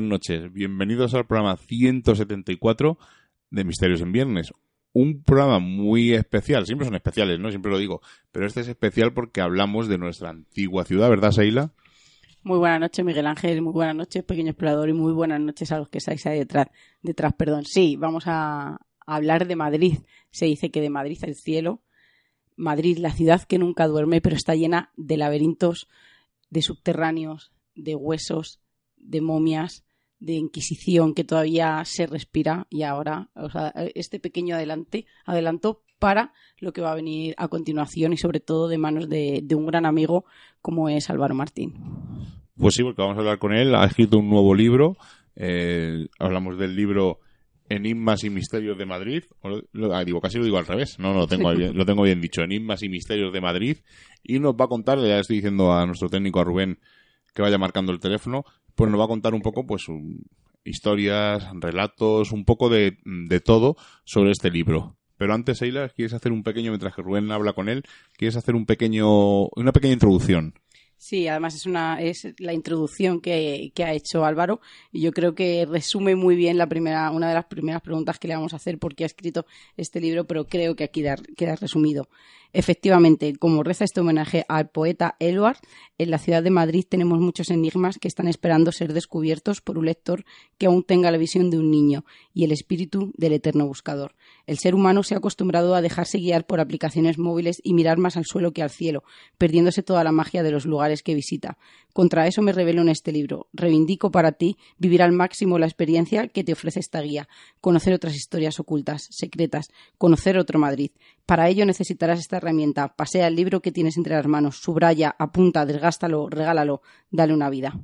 buenas noches. Bienvenidos al programa 174 de Misterios en Viernes. Un programa muy especial. Siempre son especiales, ¿no? Siempre lo digo. Pero este es especial porque hablamos de nuestra antigua ciudad, ¿verdad, Seila? Muy buenas noches, Miguel Ángel. Muy buenas noches, pequeño explorador. Y muy buenas noches a los que estáis ahí detrás. Detrás, perdón. Sí, vamos a hablar de Madrid. Se dice que de Madrid al cielo. Madrid, la ciudad que nunca duerme, pero está llena de laberintos, de subterráneos, de huesos, de momias, de Inquisición que todavía se respira y ahora, o sea, este pequeño adelante, adelanto para lo que va a venir a continuación y sobre todo de manos de, un gran amigo como es Álvaro Martín. Pues sí, porque vamos a hablar con él. Ha escrito un nuevo libro. Eh, hablamos del libro Enigmas y Misterios de Madrid. Ah, digo, casi lo digo al revés. No, no, lo tengo, bien, lo tengo bien dicho. Enigmas y Misterios de Madrid. Y nos va a contar, ya estoy diciendo a nuestro técnico, a Rubén, que vaya marcando el teléfono, pues nos va a contar un poco, pues, historias, relatos, un poco de, de, todo sobre este libro. Pero antes, Eila, ¿quieres hacer un pequeño, mientras que Rubén habla con él, quieres hacer un pequeño, una pequeña introducción? Sí, además es una es la introducción que, ha hecho Álvaro y yo creo que resume muy bien la primera una de las primeras preguntas que le vamos a hacer porque ha escrito este libro, pero creo que aquí queda resumido. Efectivamente, como reza este homenaje al poeta Eluard, en la ciudad de Madrid tenemos muchos enigmas que están esperando ser descubiertos por un lector que aún tenga la visión de un niño y el espíritu del eterno buscador. El ser humano se ha acostumbrado a dejarse guiar por aplicaciones móviles y mirar más al suelo que al cielo, perdiéndose toda la magia de los lugares que visita. Contra eso me revelo en este libro. Reivindico para ti vivir al máximo la experiencia que te ofrece esta guía, conocer otras historias ocultas, secretas, conocer otro Madrid. Para ello necesitarás esta herramienta. Pasea el libro que tienes entre las manos, subraya, apunta, desgástalo, regálalo, dale una vida.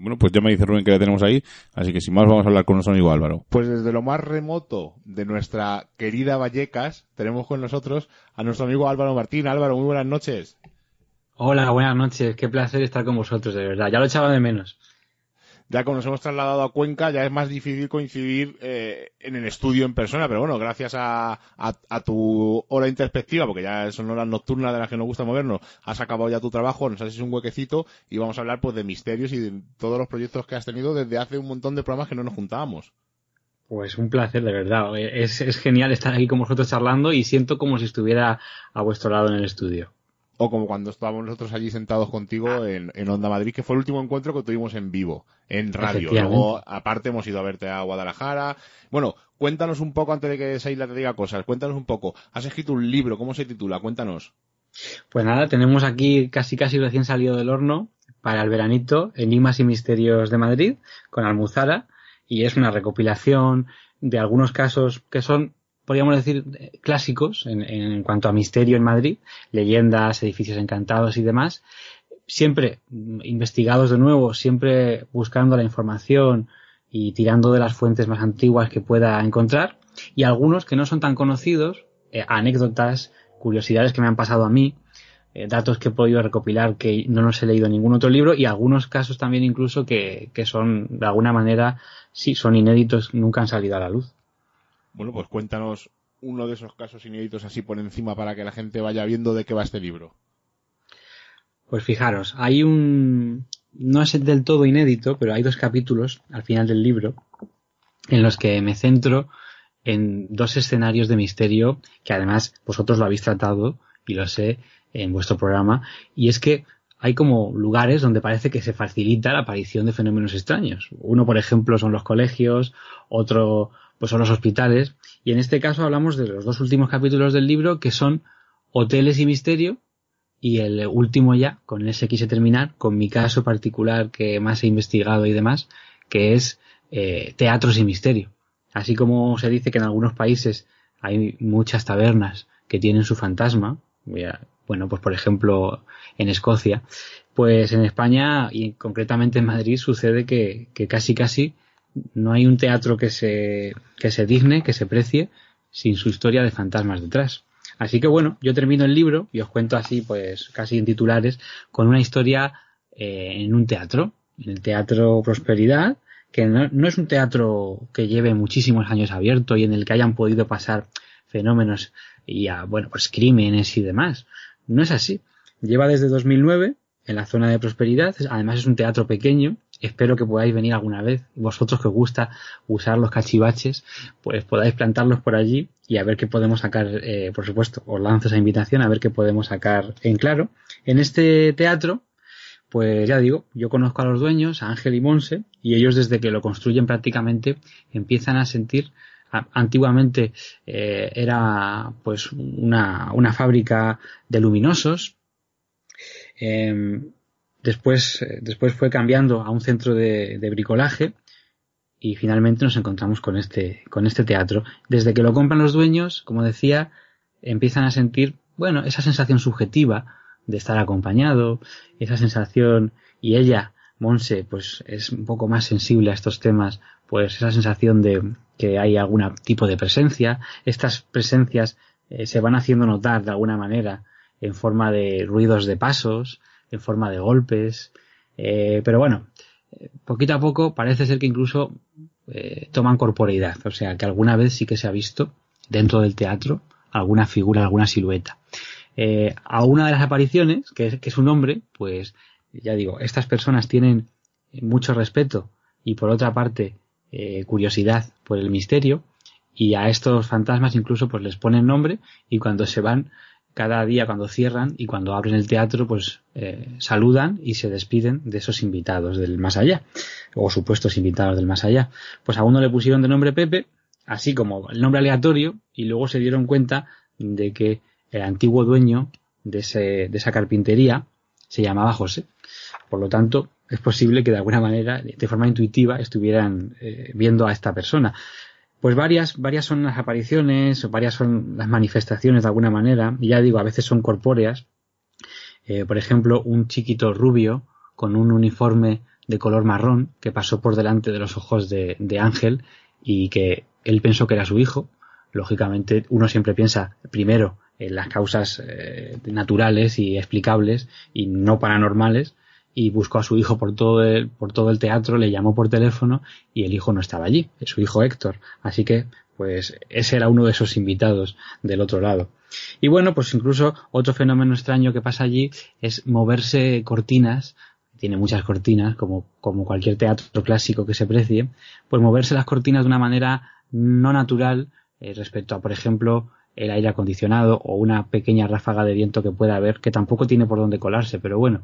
Bueno, pues ya me dice Rubén que la tenemos ahí, así que sin más vamos a hablar con nuestro amigo Álvaro. Pues desde lo más remoto de nuestra querida Vallecas, tenemos con nosotros a nuestro amigo Álvaro Martín. Álvaro, muy buenas noches. Hola, buenas noches. Qué placer estar con vosotros, de verdad. Ya lo echaba de menos ya como nos hemos trasladado a Cuenca, ya es más difícil coincidir eh, en el estudio en persona, pero bueno, gracias a, tu hora introspectiva, porque ya son horas nocturnas de las que nos gusta movernos, has acabado ya tu trabajo, nos haces un huequecito y vamos a hablar pues de misterios y de todos los proyectos que has tenido desde hace un montón de programas que no nos juntábamos. Pues un placer, de verdad. Es, es genial estar aquí con vosotros charlando y siento como si estuviera a vuestro lado en el estudio o como cuando estábamos nosotros allí sentados contigo en, en, Onda Madrid, que fue el último encuentro que tuvimos en vivo, en radio. Luego, aparte, hemos ido a verte a Guadalajara. Bueno, cuéntanos un poco, antes de que Seila te diga cosas, cuéntanos un poco. Has escrito un libro, ¿cómo se titula? Cuéntanos. Pues nada, tenemos aquí casi casi recién salido del horno para el veranito, Enigmas y Misterios de Madrid, con Almuzara, y es una recopilación de algunos casos que son podríamos decir, clásicos en, cuanto a misterio en Madrid, leyendas, edificios encantados y demás, siempre investigados de nuevo, siempre buscando la información y tirando de las fuentes más antiguas que pueda encontrar, y algunos que no son tan conocidos, eh, anécdotas, curiosidades que me han pasado a mí, eh, datos que he podido recopilar que no los he leído en ningún otro libro y algunos casos también incluso que, que son de alguna manera sí son inéditos, nunca han salido a la luz. Bueno, pues cuéntanos uno de esos casos inéditos así por encima para que la gente vaya viendo de qué va este libro. Pues fijaros, hay un... no es del todo inédito, pero hay dos capítulos al final del libro en los que me centro en dos escenarios de misterio que además vosotros lo habéis tratado y lo sé en vuestro programa y es que hay como lugares donde parece que se facilita la aparición de fenómenos extraños. Uno, por ejemplo, son los colegios, otro pues son los hospitales. Y en este caso hablamos de los dos últimos capítulos del libro que son Hoteles y Misterio y el último ya, con ese quise terminar, con mi caso particular que más he investigado y demás, que es eh, Teatros y Misterio. Así como se dice que en algunos países hay muchas tabernas que tienen su fantasma, bueno, pues por ejemplo en Escocia, pues en España y concretamente en Madrid sucede que, que casi casi no hay un teatro que se, que se digne, que se precie, sin su historia de fantasmas detrás. Así que bueno, yo termino el libro y os cuento así, pues casi en titulares, con una historia eh, en un teatro, en el Teatro Prosperidad, que no, es un teatro que lleve muchísimos años abierto y en el que hayan podido pasar fenómenos y bueno, pues crímenes y demás. No es así. Lleva desde 2009 en la zona de Prosperidad, además es un teatro pequeño, espero que podáis venir alguna vez. Vosotros que os gusta usar los cachivaches, pues podáis plantarlos por allí y a ver qué podemos sacar, eh, por supuesto, os lanzo esa invitación a ver qué podemos sacar en claro. En este teatro, pues ya digo, yo conozco a los dueños, a Ángel y Monse, y ellos desde que lo construyen prácticamente empiezan a sentir antiguamente eh, era pues una, una, fábrica de luminosos em, después eh, después fue cambiando a un centro de, de, bricolaje y finalmente nos encontramos con este con este teatro desde que lo compran los dueños como decía empiezan a sentir bueno esa sensación subjetiva de estar acompañado esa sensación y ella Monse pues es un poco más sensible a estos temas pues esa sensación de que hay algún tipo de presencia. Estas presencias eh, se van haciendo notar de alguna manera en forma de ruidos de pasos, en forma de golpes. Eh, pero bueno, eh, poquito a poco parece ser que incluso toman corporeidad. O sea, que alguna vez sí que se ha visto dentro del teatro alguna figura, alguna silueta. a una de las apariciones, que es, que es un hombre, pues ya digo, estas personas tienen mucho respeto y por otra parte eh, curiosidad por el misterio y a estos fantasmas incluso pues les ponen nombre y cuando se van cada día cuando cierran y cuando abren el teatro pues eh, saludan y se despiden de esos invitados del más allá o supuestos invitados del más allá pues a uno le pusieron de nombre Pepe así como el nombre aleatorio y luego se dieron cuenta de que el antiguo dueño de, ese, de esa carpintería se llamaba José por lo tanto es posible que de alguna manera, de forma intuitiva, estuvieran eh, viendo a esta persona. Pues varias, varias son las apariciones, varias son las manifestaciones de alguna manera, y ya digo, a veces son corpóreas. Eh, por ejemplo, un chiquito rubio con un uniforme de color marrón que pasó por delante de los ojos de, Ángel y que él pensó que era su hijo. Lógicamente, uno siempre piensa primero en las causas eh, naturales y explicables y no paranormales, y buscó a su hijo por todo el, por todo el teatro, le llamó por teléfono y el hijo no estaba allí, es su hijo Héctor. Así que, pues, ese era uno de esos invitados del otro lado. Y bueno, pues incluso otro fenómeno extraño que pasa allí es moverse cortinas, tiene muchas cortinas, como, como cualquier teatro clásico que se precie, pues moverse las cortinas de una manera no natural eh, respecto a, por ejemplo, el aire acondicionado o una pequeña ráfaga de viento que pueda haber, que tampoco tiene por dónde colarse, pero bueno,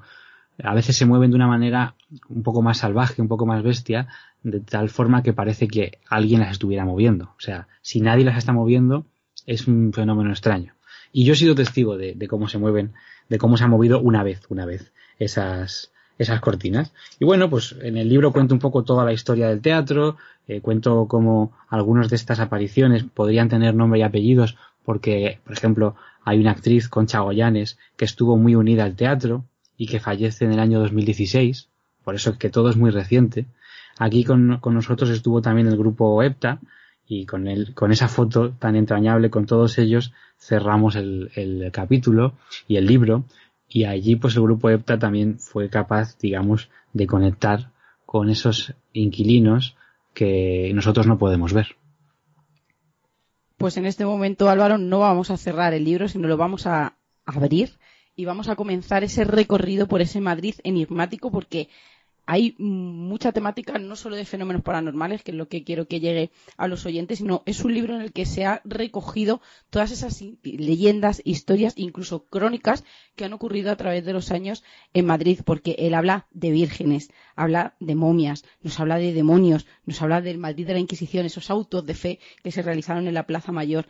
a veces se mueven de una manera un poco más salvaje, un poco más bestia, de tal forma que parece que alguien las estuviera moviendo. O sea, si nadie las está moviendo, es un fenómeno extraño. Y yo he sido testigo de, cómo se mueven, de cómo se ha movido una vez, una vez, esas, esas cortinas. Y bueno, pues en el libro cuento un poco toda la historia del teatro, eh, cuento cómo algunas de estas apariciones podrían tener nombre y apellidos, porque, por ejemplo, hay una actriz, Concha Goyanes, que estuvo muy unida al teatro, y que fallece en el año 2016, por eso es que todo es muy reciente. Aquí con, nosotros estuvo también el grupo EPTA y con, el, con esa foto tan entrañable con todos ellos cerramos el, el capítulo y el libro y allí pues el grupo EPTA también fue capaz, digamos, de conectar con esos inquilinos que nosotros no podemos ver. Pues en este momento, Álvaro, no vamos a cerrar el libro, sino lo vamos a abrir y vamos a comenzar ese recorrido por ese Madrid enigmático porque hay mucha temática no solo de fenómenos paranormales, que es lo que quiero que llegue a los oyentes, sino es un libro en el que se ha recogido todas esas leyendas, historias, incluso crónicas que han ocurrido a través de los años en Madrid, porque él habla de vírgenes, habla de momias, nos habla de demonios, nos habla del Madrid de la Inquisición, esos autos de fe que se realizaron en la Plaza Mayor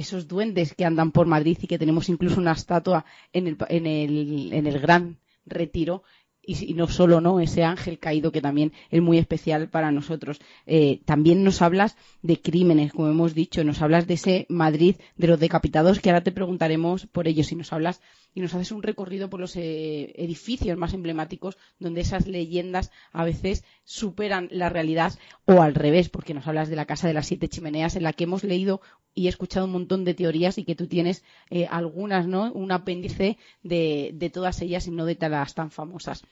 esos duendes que andan por Madrid y que tenemos incluso una estatua en el, en el, en el Gran Retiro. Y, no solo no ese ángel caído que también es muy especial para nosotros. Eh, también nos hablas de crímenes, como hemos dicho, nos hablas de ese Madrid de los decapitados que ahora te preguntaremos por ellos y nos hablas y nos haces un recorrido por los eh, edificios más emblemáticos donde esas leyendas a veces superan la realidad o al revés, porque nos hablas de la casa de las siete chimeneas en la que hemos leído y escuchado un montón de teorías y que tú tienes eh, algunas, ¿no? Un apéndice de, de todas ellas y no de las tan famosas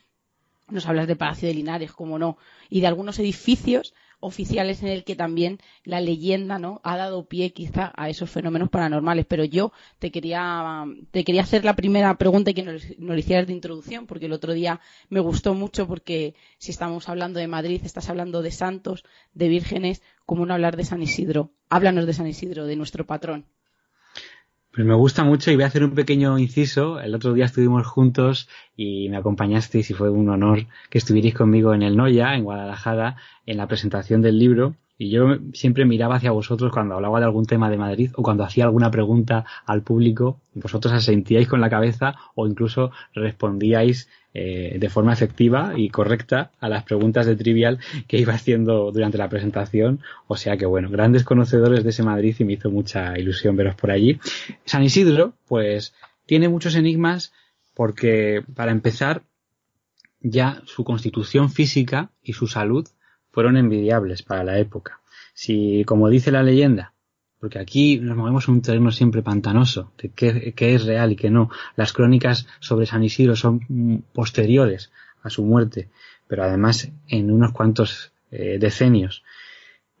nos hablas de Palacio de Linares, como no, y de algunos edificios oficiales en el que también la leyenda no ha dado pie quizá a esos fenómenos paranormales. Pero yo te quería te quería hacer la primera pregunta y que nos, nos hicieras de introducción porque el otro día me gustó mucho porque si estamos hablando de Madrid estás hablando de santos de vírgenes cómo no hablar de San Isidro háblanos de San Isidro de nuestro patrón pues me gusta mucho y voy a hacer un pequeño inciso. El otro día estuvimos juntos y me acompañasteis y fue un honor que estuvierais conmigo en el Noya, en Guadalajara, en la presentación del libro. Y yo siempre miraba hacia vosotros cuando hablaba de algún tema de Madrid o cuando hacía alguna pregunta al público. Vosotros asentíais con la cabeza o incluso respondíais eh, de forma efectiva y correcta a las preguntas de trivial que iba haciendo durante la presentación. O sea que bueno, grandes conocedores de ese Madrid y me hizo mucha ilusión veros por allí. San Isidro, pues, tiene muchos enigmas porque, para empezar, ya su constitución física y su salud fueron envidiables para la época. Si, como dice la leyenda, porque aquí nos movemos en un terreno siempre pantanoso, de qué, es real y qué no. Las crónicas sobre San Isidro son posteriores a su muerte, pero además en unos cuantos eh, decenios.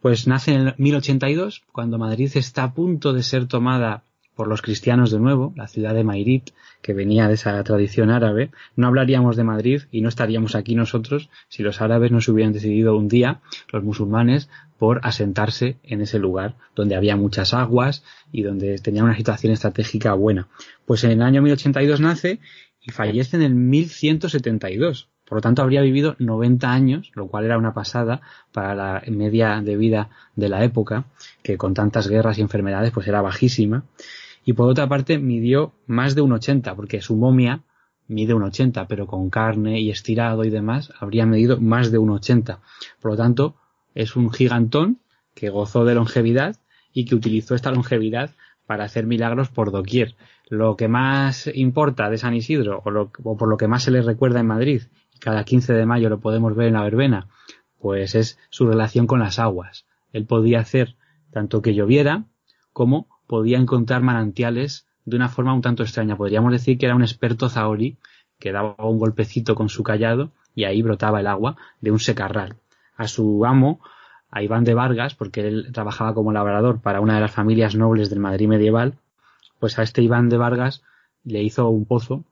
Pues nace en el 1082, cuando Madrid está a punto de ser tomada por los cristianos de nuevo, la ciudad de Mairit, que venía de esa tradición árabe, no hablaríamos de Madrid y no estaríamos aquí nosotros si los árabes no se hubieran decidido un día, los musulmanes, por asentarse en ese lugar donde había muchas aguas y donde tenía una situación estratégica buena. Pues en el año 1082 nace y fallece en el 1172. Por lo tanto, habría vivido 90 años, lo cual era una pasada para la media de vida de la época, que con tantas guerras y enfermedades pues era bajísima y por otra parte midió más de un 80, porque su momia mide un 80, pero con carne y estirado y demás habría medido más de un 80. Por lo tanto, es un gigantón que gozó de longevidad y que utilizó esta longevidad para hacer milagros por doquier. Lo que más importa de San Isidro, o, o por lo que más se le recuerda en Madrid, y cada 15 de mayo lo podemos ver en la verbena, pues es su relación con las aguas. Él podía hacer tanto que lloviera como podía encontrar manantiales de una forma un tanto extraña. Podríamos decir que era un experto zaori que daba un golpecito con su callado y ahí brotaba el agua de un secarral. A su amo, a Iván de Vargas, porque él trabajaba como labrador para una de las familias nobles del Madrid medieval, pues a este Iván de Vargas le hizo un pozo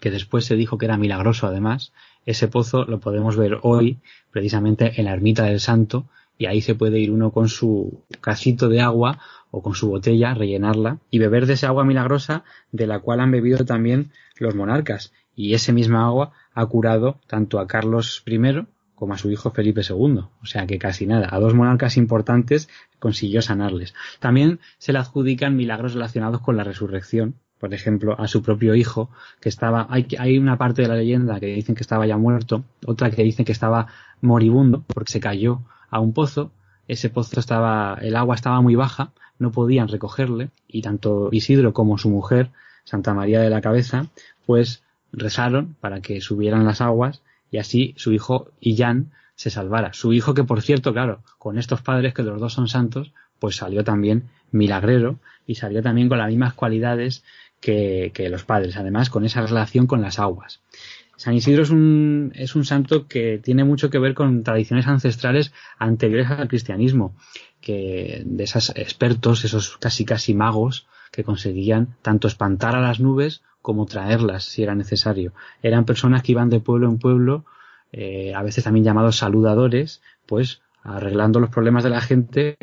que después se dijo que era milagroso además. Ese pozo lo podemos ver hoy precisamente en la ermita del Santo y ahí se puede ir uno con su casito de agua o con su botella, rellenarla y beber de esa agua milagrosa de la cual han bebido también los monarcas. Y ese misma agua ha curado tanto a Carlos I como a su hijo Felipe II. O sea que casi nada. A dos monarcas importantes consiguió sanarles. También se le adjudican milagros relacionados con la resurrección. Por ejemplo, a su propio hijo, que estaba, hay, hay una parte de la leyenda que dicen que estaba ya muerto, otra que dicen que estaba moribundo porque se cayó a un pozo, ese pozo estaba, el agua estaba muy baja, no podían recogerle y tanto Isidro como su mujer, Santa María de la Cabeza, pues rezaron para que subieran las aguas y así su hijo Illán se salvara. Su hijo que por cierto, claro, con estos padres que los dos son santos, pues salió también milagrero y salió también con las mismas cualidades que, que los padres, además con esa relación con las aguas. San Isidro es un, es un santo que tiene mucho que ver con tradiciones ancestrales anteriores al cristianismo que de esos expertos, esos casi casi magos que conseguían tanto espantar a las nubes como traerlas si era necesario. Eran personas que iban de pueblo en pueblo, eh, a veces también llamados saludadores, pues arreglando los problemas de la gente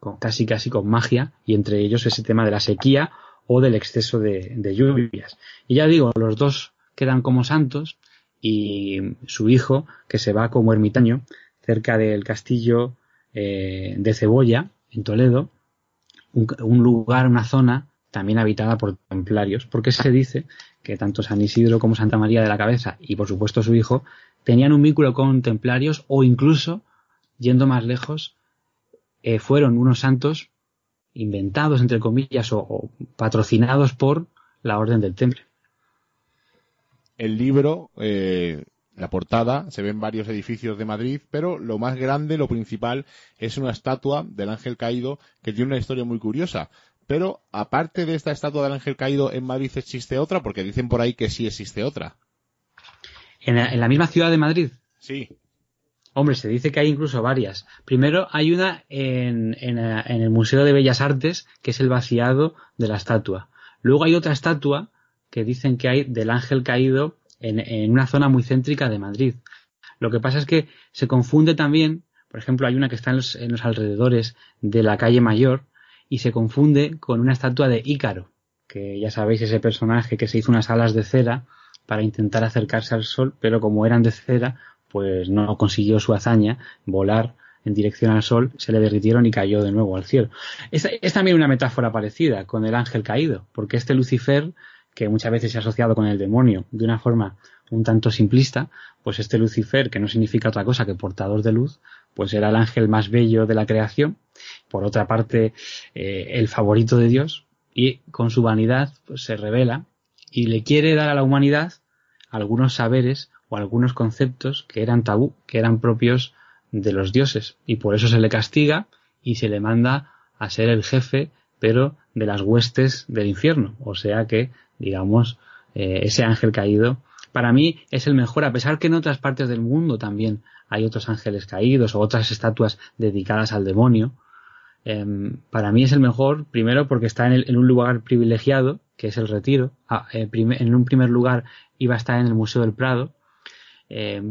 con, casi casi con magia y entre ellos ese tema de la sequía o del exceso de, de lluvias. Y ya digo, los dos quedan como santos y su hijo que se va como ermitaño cerca del castillo eh, de Cebolla, en Toledo, un, lugar, una zona también habitada por templarios, porque se dice que tanto San Isidro como Santa María de la Cabeza y por supuesto su hijo tenían un vínculo con templarios o incluso, yendo más lejos, eh, fueron unos santos inventados, entre comillas, o, patrocinados por la Orden del Temple. El libro eh, la portada se ven varios edificios de Madrid, pero lo más grande, lo principal, es una estatua del ángel caído que tiene una historia muy curiosa. Pero aparte de esta estatua del ángel caído, en Madrid existe otra, porque dicen por ahí que sí existe otra. ¿En la, misma ciudad de Madrid? Sí. Hombre, se dice que hay incluso varias. Primero hay una en, en, en, el Museo de Bellas Artes, que es el vaciado de la estatua. Luego hay otra estatua que dicen que hay del ángel caído en, en una zona muy céntrica de Madrid. Lo que pasa es que se confunde también, por ejemplo, hay una que está en los, en los alrededores de la calle Mayor y se confunde con una estatua de Ícaro, que ya sabéis ese personaje que se hizo unas alas de cera para intentar acercarse al sol, pero como eran de cera, pues no consiguió su hazaña, volar en dirección al sol, se le derritieron y cayó de nuevo al cielo. Es, es, también una metáfora parecida con el ángel caído, porque este Lucifer, que muchas veces se ha asociado con el demonio de una forma un tanto simplista, pues este Lucifer, que no significa otra cosa que portador de luz, pues era el ángel más bello de la creación, por otra parte, eh, el favorito de Dios, y con su vanidad pues, se revela y le quiere dar a la humanidad algunos saberes o algunos conceptos que eran tabú, que eran propios de los dioses, y por eso se le castiga y se le manda a ser el jefe, pero de las huestes del infierno. O sea que, digamos, eh, ese ángel caído, para mí es el mejor, a pesar que en otras partes del mundo también hay otros ángeles caídos o otras estatuas dedicadas al demonio. Eh, para mí es el mejor, primero porque está en, el, en un lugar privilegiado, que es el retiro. Ah, eh, en un primer lugar iba a estar en el Museo del Prado, eh,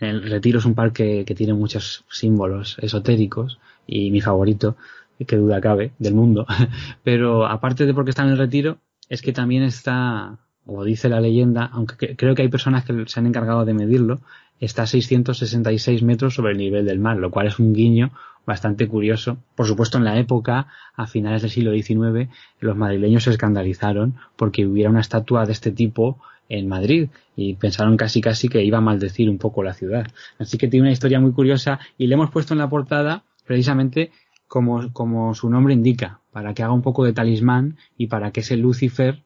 en el Retiro es un parque que tiene muchos símbolos esotéricos y mi favorito, que duda cabe, del mundo. Pero aparte de porque está en el Retiro, es que también está, o dice la leyenda, aunque creo que hay personas que se han encargado de medirlo, está a 666 metros sobre el nivel del mar, lo cual es un guiño bastante curioso. Por supuesto, en la época, a finales del siglo XIX, los madrileños se escandalizaron porque hubiera una estatua de este tipo en Madrid y pensaron casi casi que iba a maldecir un poco la ciudad. Así que tiene una historia muy curiosa y le hemos puesto en la portada precisamente como, como su nombre indica, para que haga un poco de talismán y para que ese Lucifer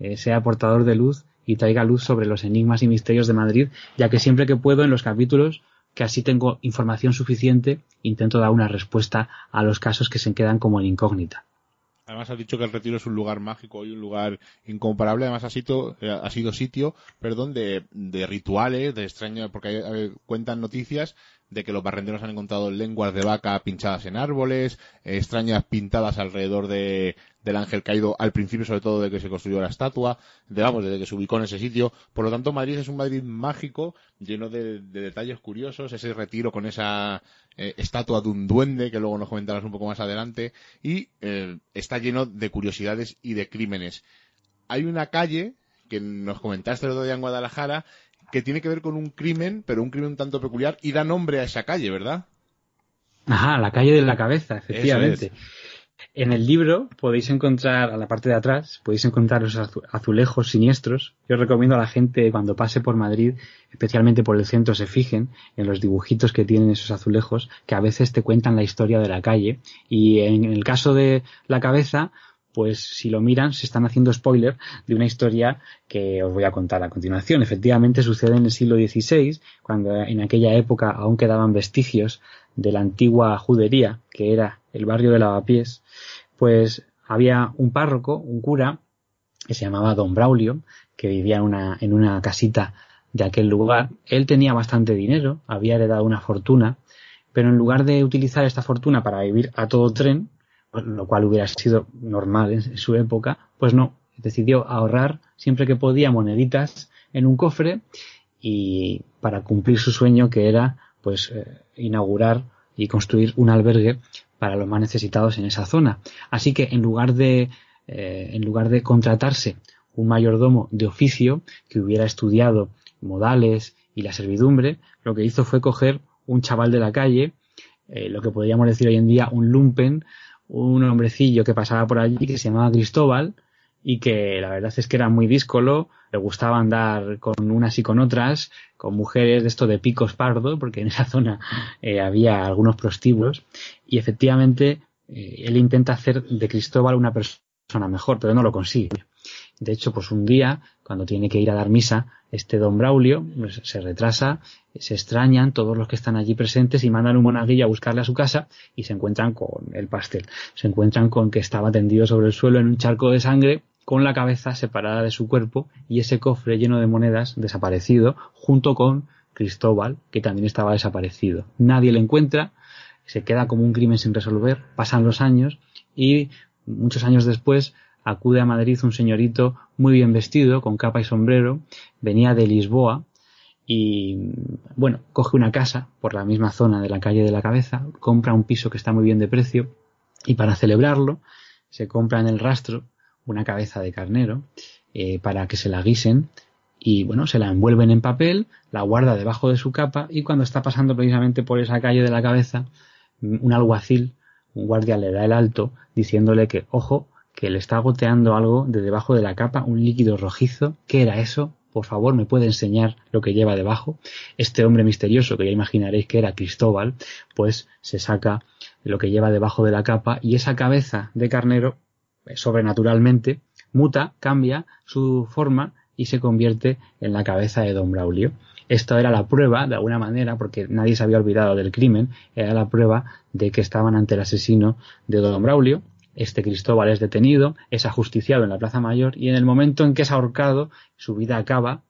eh, sea portador de luz y traiga luz sobre los enigmas y misterios de Madrid, ya que siempre que puedo en los capítulos que así tengo información suficiente, intento dar una respuesta a los casos que se quedan como en incógnita. Además has dicho que el Retiro es un lugar mágico y un lugar incomparable. Además ha sido, eh, ha sido sitio, perdón, de, rituales, de extraño, porque cuentan noticias de que los barrenderos han encontrado lenguas de vaca pinchadas en árboles, eh, extrañas pintadas alrededor de, del ángel caído al principio, sobre todo de que se construyó la estatua, de, vamos, desde que se ubicó en ese sitio. Por lo tanto, Madrid es un Madrid mágico, lleno de, de detalles curiosos, ese retiro con esa eh, estatua de un duende, que luego nos comentarás un poco más adelante, y eh, está lleno de curiosidades y de crímenes. Hay una calle que nos comentaste el otro día en Guadalajara, que tiene que ver con un crimen, pero un crimen un tanto peculiar, y da nombre a esa calle, ¿verdad? Ajá, la calle de la cabeza, efectivamente. En el libro podéis encontrar, a la parte de atrás, podéis encontrar los azulejos siniestros. Yo recomiendo a la gente cuando pase por Madrid, especialmente por el centro, se fijen en los dibujitos que tienen esos azulejos, que a veces te cuentan la historia de la calle. Y en el caso de la cabeza, pues si lo miran, se están haciendo spoiler de una historia que os voy a contar a continuación. Efectivamente sucede en el siglo XVI, cuando en aquella época aún quedaban vestigios de la antigua judería, que era el barrio de Lavapiés, pues había un párroco, un cura, que se llamaba Don Braulio, que vivía en una, en una casita de aquel lugar. Él tenía bastante dinero, había heredado una fortuna, pero en lugar de utilizar esta fortuna para vivir a todo tren, lo cual hubiera sido normal en su época, pues no, decidió ahorrar siempre que podía moneditas en un cofre y para cumplir su sueño que era pues eh, inaugurar y construir un albergue para los más necesitados en esa zona. Así que en lugar de eh, en lugar de contratarse un mayordomo de oficio que hubiera estudiado modales y la servidumbre, lo que hizo fue coger un chaval de la calle, eh, lo que podríamos decir hoy en día un lumpen, un hombrecillo que pasaba por allí que se llamaba Cristóbal y que la verdad es que era muy díscolo, le gustaba andar con unas y con otras, con mujeres de esto de picos pardo, porque en esa zona eh, había algunos prostíbulos, y efectivamente eh, él intenta hacer de Cristóbal una persona mejor, pero no lo consigue. De hecho, pues un día, cuando tiene que ir a dar misa, este don Braulio se retrasa, se extrañan todos los que están allí presentes y mandan un monaguillo a buscarle a su casa y se encuentran con el pastel. Se encuentran con que estaba tendido sobre el suelo en un charco de sangre con la cabeza separada de su cuerpo y ese cofre lleno de monedas desaparecido junto con Cristóbal, que también estaba desaparecido. Nadie le encuentra, se queda como un crimen sin resolver, pasan los años y muchos años después acude a Madrid un señorito muy bien vestido, con capa y sombrero, venía de Lisboa y, bueno, coge una casa por la misma zona de la calle de la cabeza, compra un piso que está muy bien de precio y para celebrarlo se compra en el rastro una cabeza de carnero eh, para que se la guisen y bueno, se la envuelven en papel, la guarda debajo de su capa y cuando está pasando precisamente por esa calle de la cabeza, un alguacil, un guardia le da el alto diciéndole que, ojo, que le está goteando algo de debajo de la capa, un líquido rojizo. ¿Qué era eso? Por favor, ¿me puede enseñar lo que lleva debajo? Este hombre misterioso, que ya imaginaréis que era Cristóbal, pues se saca lo que lleva debajo de la capa y esa cabeza de carnero, eh, sobrenaturalmente, muta, cambia su forma y se convierte en la cabeza de don Braulio. Esto era la prueba, de alguna manera, porque nadie se había olvidado del crimen, era la prueba de que estaban ante el asesino de don Braulio, este Cristóbal es detenido, es ajusticiado en la Plaza Mayor y en el momento en que es ahorcado, su vida acaba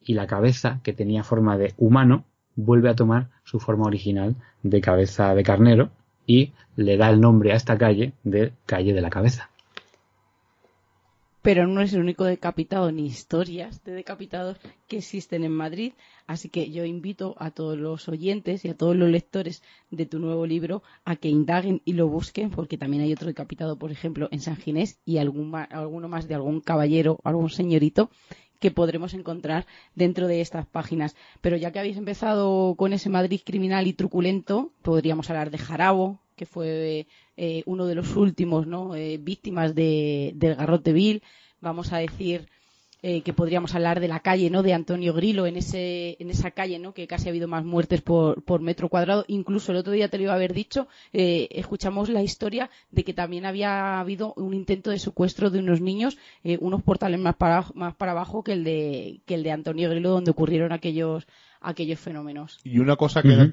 y la cabeza, que tenía forma de humano, vuelve a tomar su forma original de cabeza de carnero y le da el nombre a esta calle de calle de la cabeza pero no es el único decapitado ni historias de decapitados que existen en Madrid. Así que yo invito a todos los oyentes y a todos los lectores de tu nuevo libro a que indaguen y lo busquen, porque también hay otro decapitado, por ejemplo, en San Ginés y algún, alguno más de algún caballero, algún señorito que podremos encontrar dentro de estas páginas. Pero ya que habéis empezado con ese Madrid criminal y truculento, podríamos hablar de Jarabo, que fue eh, uno de los últimos ¿no? Eh, víctimas de, del garrote vil. Vamos a decir eh, que podríamos hablar de la calle ¿no? de Antonio Grillo en, ese, en esa calle ¿no? que casi ha habido más muertes por, por metro cuadrado. Incluso el otro día te lo iba a haber dicho, escuchamos la historia de que también había habido un intento de secuestro de unos niños, unos portales más para, más para abajo que el de, que el de Antonio Grillo, donde ocurrieron aquellos, aquellos fenómenos. Y una cosa que,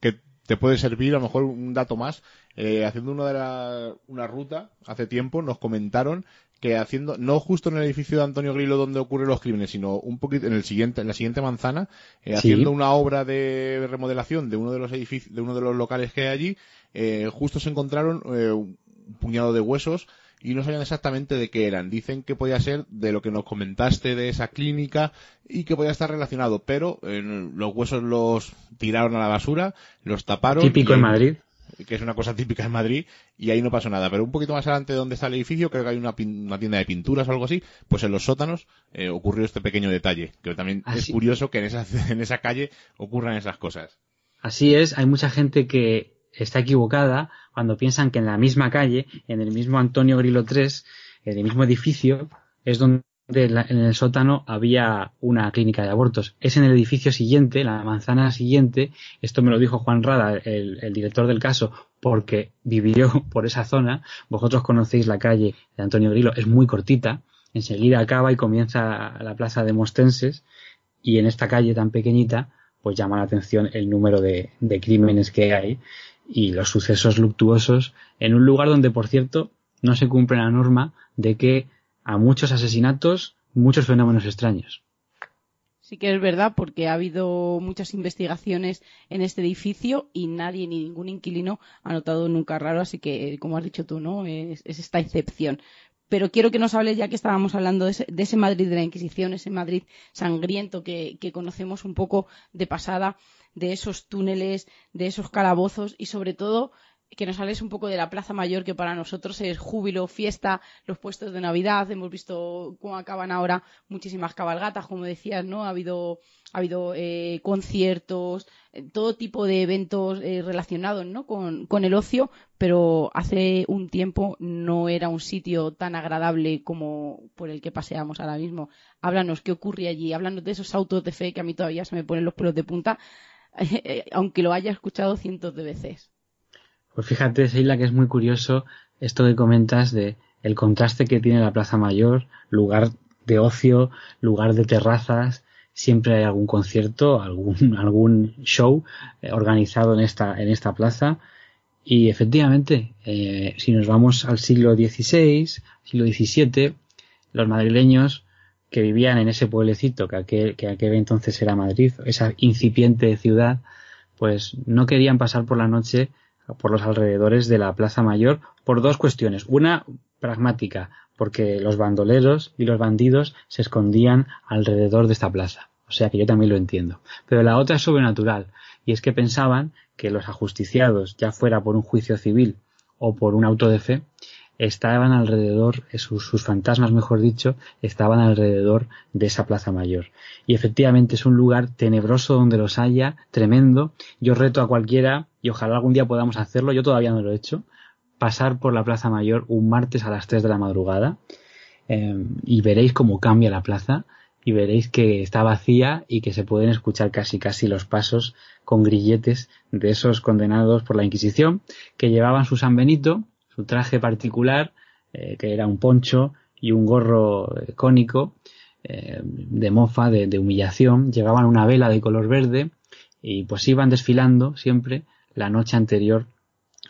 que te puede servir, a lo mejor un dato más. Eh, haciendo una de la, una ruta hace tiempo nos comentaron que haciendo, no justo en el edificio de Antonio Grillo donde ocurren los crímenes, sino un poquito en el siguiente, en la siguiente manzana, eh, haciendo una obra de remodelación de uno de los edificios, de uno de los locales que hay allí, eh, justo se encontraron un puñado de huesos y no sabían exactamente de qué eran. Dicen que podía ser de lo que nos comentaste de esa clínica y que podía estar relacionado, pero los huesos los tiraron a la basura, los taparon. Típico en Madrid. Que es una cosa típica en Madrid y ahí no pasó nada. Pero un poquito más adelante de donde está el edificio, creo que hay una, tienda de pinturas o algo así, pues en los sótanos eh, ocurrió este pequeño detalle, que también es curioso que en esa, en esa calle ocurran esas cosas. Así es, hay mucha gente que está equivocada cuando piensan que en la misma calle, en el mismo Antonio Grillo 3, en el mismo edificio, es donde en el sótano había una clínica de abortos. Es en el edificio siguiente, la manzana siguiente, esto me lo dijo Juan Rada, el, director del caso, porque vivió por esa zona. Vosotros conocéis la calle de Antonio Grillo, es muy cortita, enseguida acaba y comienza la plaza de Mostenses, y en esta calle tan pequeñita, pues llama la atención el número de crímenes que hay y los sucesos luctuosos en un lugar donde, por cierto, no se cumple la norma de que a muchos asesinatos, muchos fenómenos extraños. Sí que es verdad, porque ha habido muchas investigaciones en este edificio y nadie, ni ningún inquilino, ha notado nunca raro, así que, como has dicho tú, ¿no? Es, esta excepción. Pero quiero que nos hables, ya que estábamos hablando de ese, Madrid de la Inquisición, ese Madrid sangriento que conocemos un poco de pasada, de esos túneles, de esos calabozos y sobre todo que nos hables un poco de la Plaza Mayor, que para nosotros es júbilo, fiesta, los puestos de Navidad. Hemos visto cómo acaban ahora muchísimas cabalgatas, como decías, ¿no? Ha habido, ha habido eh, conciertos, eh, todo tipo de eventos eh, relacionados, ¿no? Con, con, el ocio, pero hace un tiempo no era un sitio tan agradable como por el que paseamos ahora mismo. Háblanos, ¿qué ocurre allí? Háblanos de esos autos de fe que a mí todavía se me ponen los pelos de punta aunque lo haya escuchado cientos de veces. Pues fíjate, Seila, que es muy curioso esto que comentas de el contraste que tiene la Plaza Mayor, lugar de ocio, lugar de terrazas, siempre hay algún concierto, algún, algún show eh, organizado en esta, en esta plaza. Y efectivamente, eh, si nos vamos al siglo XVI, siglo XVII, los madrileños que vivían en ese pueblecito que aquel, que aquel entonces era Madrid, esa incipiente ciudad, pues no querían pasar por la noche por los alrededores de la Plaza Mayor por dos cuestiones. Una pragmática, porque los bandoleros y los bandidos se escondían alrededor de esta plaza. O sea que yo también lo entiendo. Pero la otra es sobrenatural, y es que pensaban que los ajusticiados, ya fuera por un juicio civil o por un auto de fe, estaban alrededor, sus, sus, fantasmas, mejor dicho, estaban alrededor de esa plaza mayor. Y efectivamente es un lugar tenebroso donde los haya, tremendo. Yo reto a cualquiera, y ojalá algún día podamos hacerlo, yo todavía no lo he hecho, pasar por la plaza mayor un martes a las 3 de la madrugada, eh, y veréis cómo cambia la plaza, y veréis que está vacía y que se pueden escuchar casi casi los pasos con grilletes de esos condenados por la Inquisición que llevaban su San Benito, su traje particular, eh, que era un poncho y un gorro eh, cónico eh, de mofa, de, de, humillación, llevaban una vela de color verde y pues iban desfilando siempre la noche anterior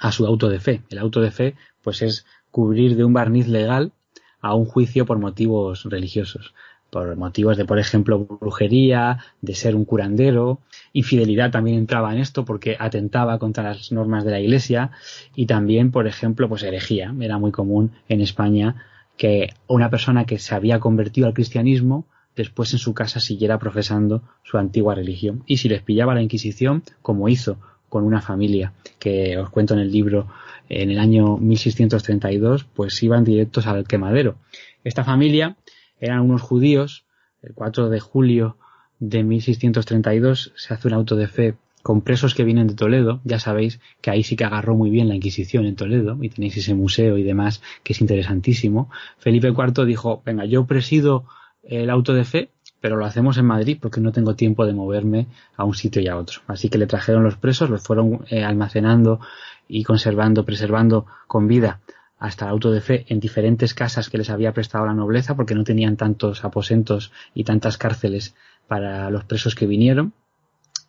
a su auto de fe. El auto de fe pues es cubrir de un barniz legal a un juicio por motivos religiosos por motivos de, por ejemplo, brujería, de ser un curandero, infidelidad también entraba en esto porque atentaba contra las normas de la Iglesia y también, por ejemplo, pues herejía. Era muy común en España que una persona que se había convertido al cristianismo después en su casa siguiera profesando su antigua religión. Y si les pillaba la Inquisición, como hizo con una familia que os cuento en el libro en el año 1632, pues iban directos al quemadero. Esta familia eran unos judíos. El 4 de julio de 1632 se hace un auto de fe con presos que vienen de Toledo. Ya sabéis que ahí sí que agarró muy bien la Inquisición en Toledo y tenéis ese museo y demás que es interesantísimo. Felipe IV dijo, venga, yo presido el auto de fe, pero lo hacemos en Madrid porque no tengo tiempo de moverme a un sitio y a otro. Así que le trajeron los presos, los fueron eh, almacenando y conservando, preservando con vida hasta el auto de fe en diferentes casas que les había prestado la nobleza porque no tenían tantos aposentos y tantas cárceles para los presos que vinieron.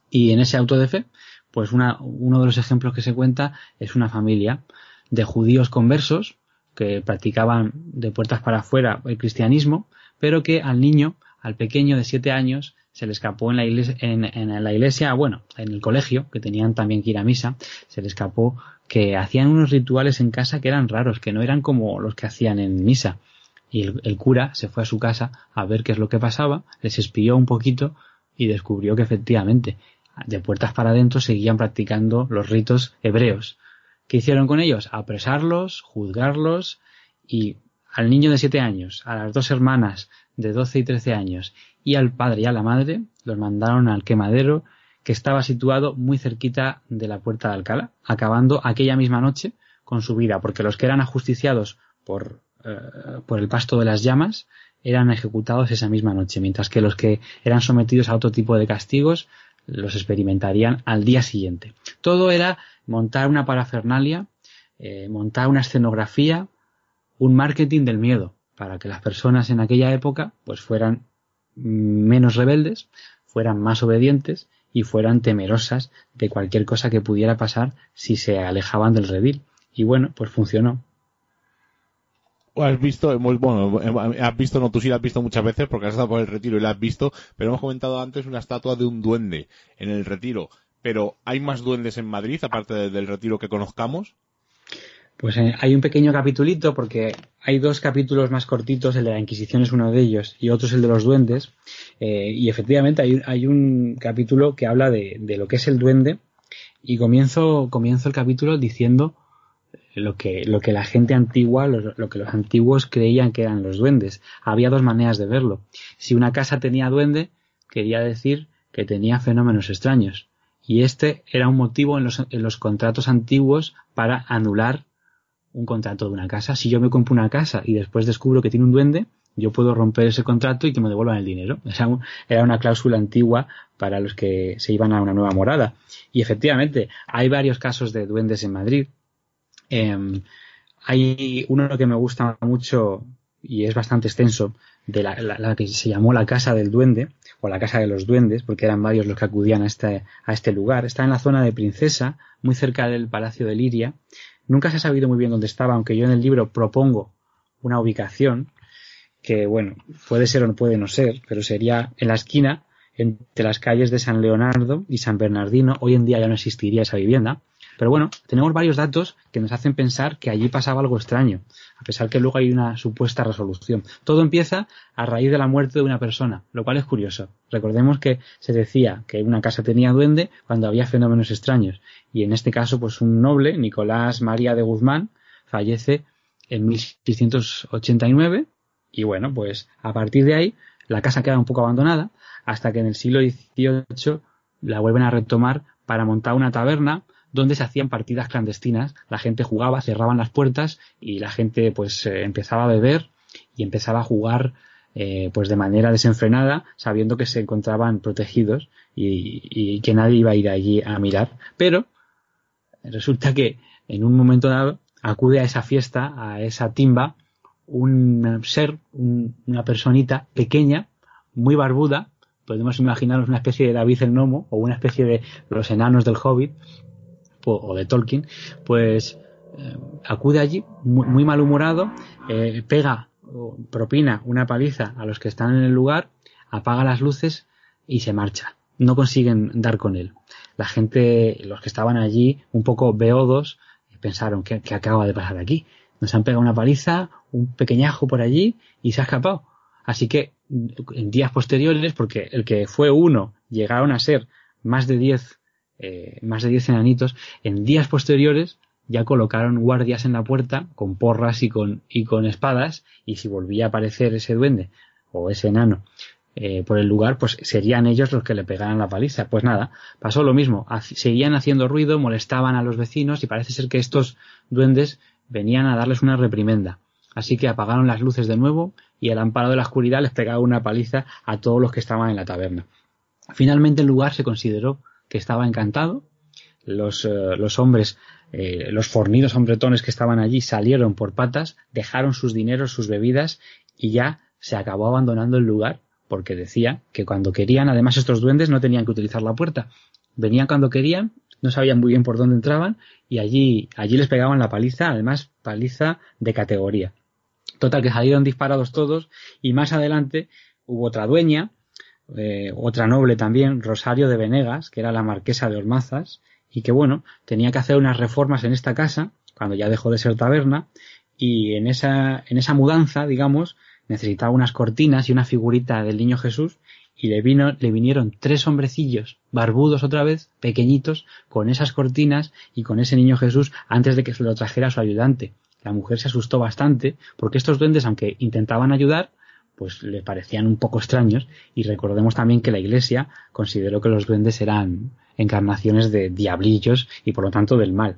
Y en ese auto de fe, pues una, uno de los ejemplos que se cuenta es una familia de judíos conversos que practicaban de puertas para afuera el cristianismo, pero que al niño, al pequeño de siete años, se le escapó en la iglesia, en, en la iglesia, bueno, en el colegio, que tenían también que ir a misa, se le escapó que hacían unos rituales en casa que eran raros, que no eran como los que hacían en misa. Y el, cura se fue a su casa a ver qué es lo que pasaba, les espió un poquito y descubrió que efectivamente de puertas para adentro seguían practicando los ritos hebreos. ¿Qué hicieron con ellos? Apresarlos, juzgarlos y al niño de siete años, a las dos hermanas de doce y trece años y al padre y a la madre los mandaron al quemadero que estaba situado muy cerquita de la puerta de Alcalá, acabando aquella misma noche con su vida, porque los que eran ajusticiados por, eh, por el pasto de las llamas eran ejecutados esa misma noche, mientras que los que eran sometidos a otro tipo de castigos los experimentarían al día siguiente. Todo era montar una parafernalia, eh, montar una escenografía, un marketing del miedo, para que las personas en aquella época pues fueran menos rebeldes, fueran más obedientes y fueran temerosas de cualquier cosa que pudiera pasar si se alejaban del redil. Y bueno, pues funcionó. Has visto, bueno, has visto, no, tú sí la has visto muchas veces porque has estado por el retiro y la has visto, pero hemos comentado antes una estatua de un duende en el retiro. Pero, ¿hay más duendes en Madrid aparte del retiro que conozcamos? Pues eh, hay un pequeño capitulito porque hay dos capítulos más cortitos, el de la Inquisición es uno de ellos y otro es el de los duendes. Eh, y efectivamente hay, hay, un capítulo que habla de, lo que es el duende y comienzo, comienzo el capítulo diciendo lo que, lo que la gente antigua, lo, lo, que los antiguos creían que eran los duendes. Había dos maneras de verlo. Si una casa tenía duende, quería decir que tenía fenómenos extraños. Y este era un motivo en los, en los contratos antiguos para anular un contrato de una casa. Si yo me compro una casa y después descubro que tiene un duende, yo puedo romper ese contrato y que me devuelvan el dinero. era una cláusula antigua para los que se iban a una nueva morada. Y efectivamente, hay varios casos de duendes en Madrid. Eh, hay uno que me gusta mucho y es bastante extenso, de la, la, la, que se llamó la Casa del Duende, o la Casa de los Duendes, porque eran varios los que acudían a este, a este lugar. Está en la zona de Princesa, muy cerca del Palacio de Liria, Nunca se ha sabido muy bien dónde estaba, aunque yo en el libro propongo una ubicación. que bueno, puede ser o no puede no ser, pero sería en la esquina entre las calles de San Leonardo y San Bernardino. Hoy en día ya no existiría esa vivienda. Pero bueno, tenemos varios datos que nos hacen pensar que allí pasaba algo extraño, a pesar que luego hay una supuesta resolución. Todo empieza a raíz de la muerte de una persona, lo cual es curioso. Recordemos que se decía que una casa tenía duende cuando había fenómenos extraños. Y en este caso, pues un noble, Nicolás María de Guzmán, fallece en 1689 y bueno, pues a partir de ahí la casa queda un poco abandonada hasta que en el siglo XVIII la vuelven a retomar para montar una taberna donde se hacían partidas clandestinas. La gente jugaba, cerraban las puertas y la gente pues eh, empezaba a beber y empezaba a jugar eh, pues de manera desenfrenada, sabiendo que se encontraban protegidos y, y, que nadie iba a ir allí a mirar. Pero resulta que en un momento dado acude a esa fiesta, a esa timba, un ser, una personita pequeña, muy barbuda, podemos imaginarnos una especie de David el Nomo o una especie de los enanos del Hobbit o de Tolkien, pues eh, acude allí muy, malhumorado, eh, pega, propina una paliza a los que están en el lugar, apaga las luces y se marcha. No consiguen dar con él. La gente, los que estaban allí, un poco beodos, pensaron, ¿qué, qué acaba de pasar aquí? Nos han pegado una paliza, un pequeñajo por allí y se ha escapado. Así que en días posteriores, porque el que fue uno llegaron a ser más de diez, eh, más de diez enanitos, en días posteriores ya colocaron guardias en la puerta con porras y con, y con espadas y si volvía a aparecer ese duende o ese enano eh, por el lugar, pues serían ellos los que le pegaran la paliza. Pues nada, pasó lo mismo. seguían haciendo ruido, molestaban a los vecinos y parece ser que estos duendes venían a darles una reprimenda. Así que apagaron las luces de nuevo y el amparo de la oscuridad les pegaba una paliza a todos los que estaban en la taberna. Finalmente el lugar se consideró que estaba encantado. Los, eh, los hombres, eh, los fornidos hombretones que estaban allí salieron por patas, dejaron sus dineros, sus bebidas y ya se acabó abandonando el lugar porque decía que cuando querían, además estos duendes no tenían que utilizar la puerta. Venían cuando querían, no sabían muy bien por dónde entraban y allí, allí les pegaban la paliza, además paliza de categoría. Total, que salieron disparados todos y más adelante hubo otra dueña, eh, otra noble también, Rosario de Venegas, que era la marquesa de Ormazas, y que bueno, tenía que hacer unas reformas en esta casa, cuando ya dejó de ser taberna, y en esa, en esa mudanza, digamos, necesitaba unas cortinas y una figurita del niño Jesús, y le vino, le vinieron tres hombrecillos, barbudos otra vez, pequeñitos, con esas cortinas y con ese niño Jesús antes de que se lo trajera su ayudante. La mujer se asustó bastante porque estos duendes, aunque intentaban ayudar, pues le parecían un poco extraños y recordemos también que la iglesia consideró que los duendes eran encarnaciones de diablillos y por lo tanto del mal.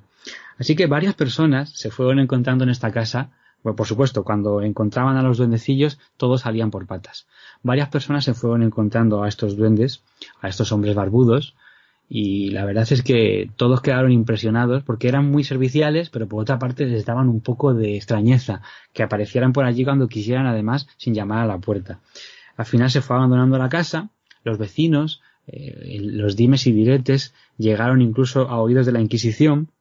Así que varias personas se fueron encontrando en esta casa bueno, por supuesto, cuando encontraban a los duendecillos, todos salían por patas. Varias personas se fueron encontrando a estos duendes, a estos hombres barbudos, y la verdad es que todos quedaron impresionados porque eran muy serviciales, pero por otra parte les daban un poco de extrañeza que aparecieran por allí cuando quisieran, además, sin llamar a la puerta. Al final se fue abandonando la casa, los vecinos, eh, los dimes y diretes llegaron incluso a oídos de la Inquisición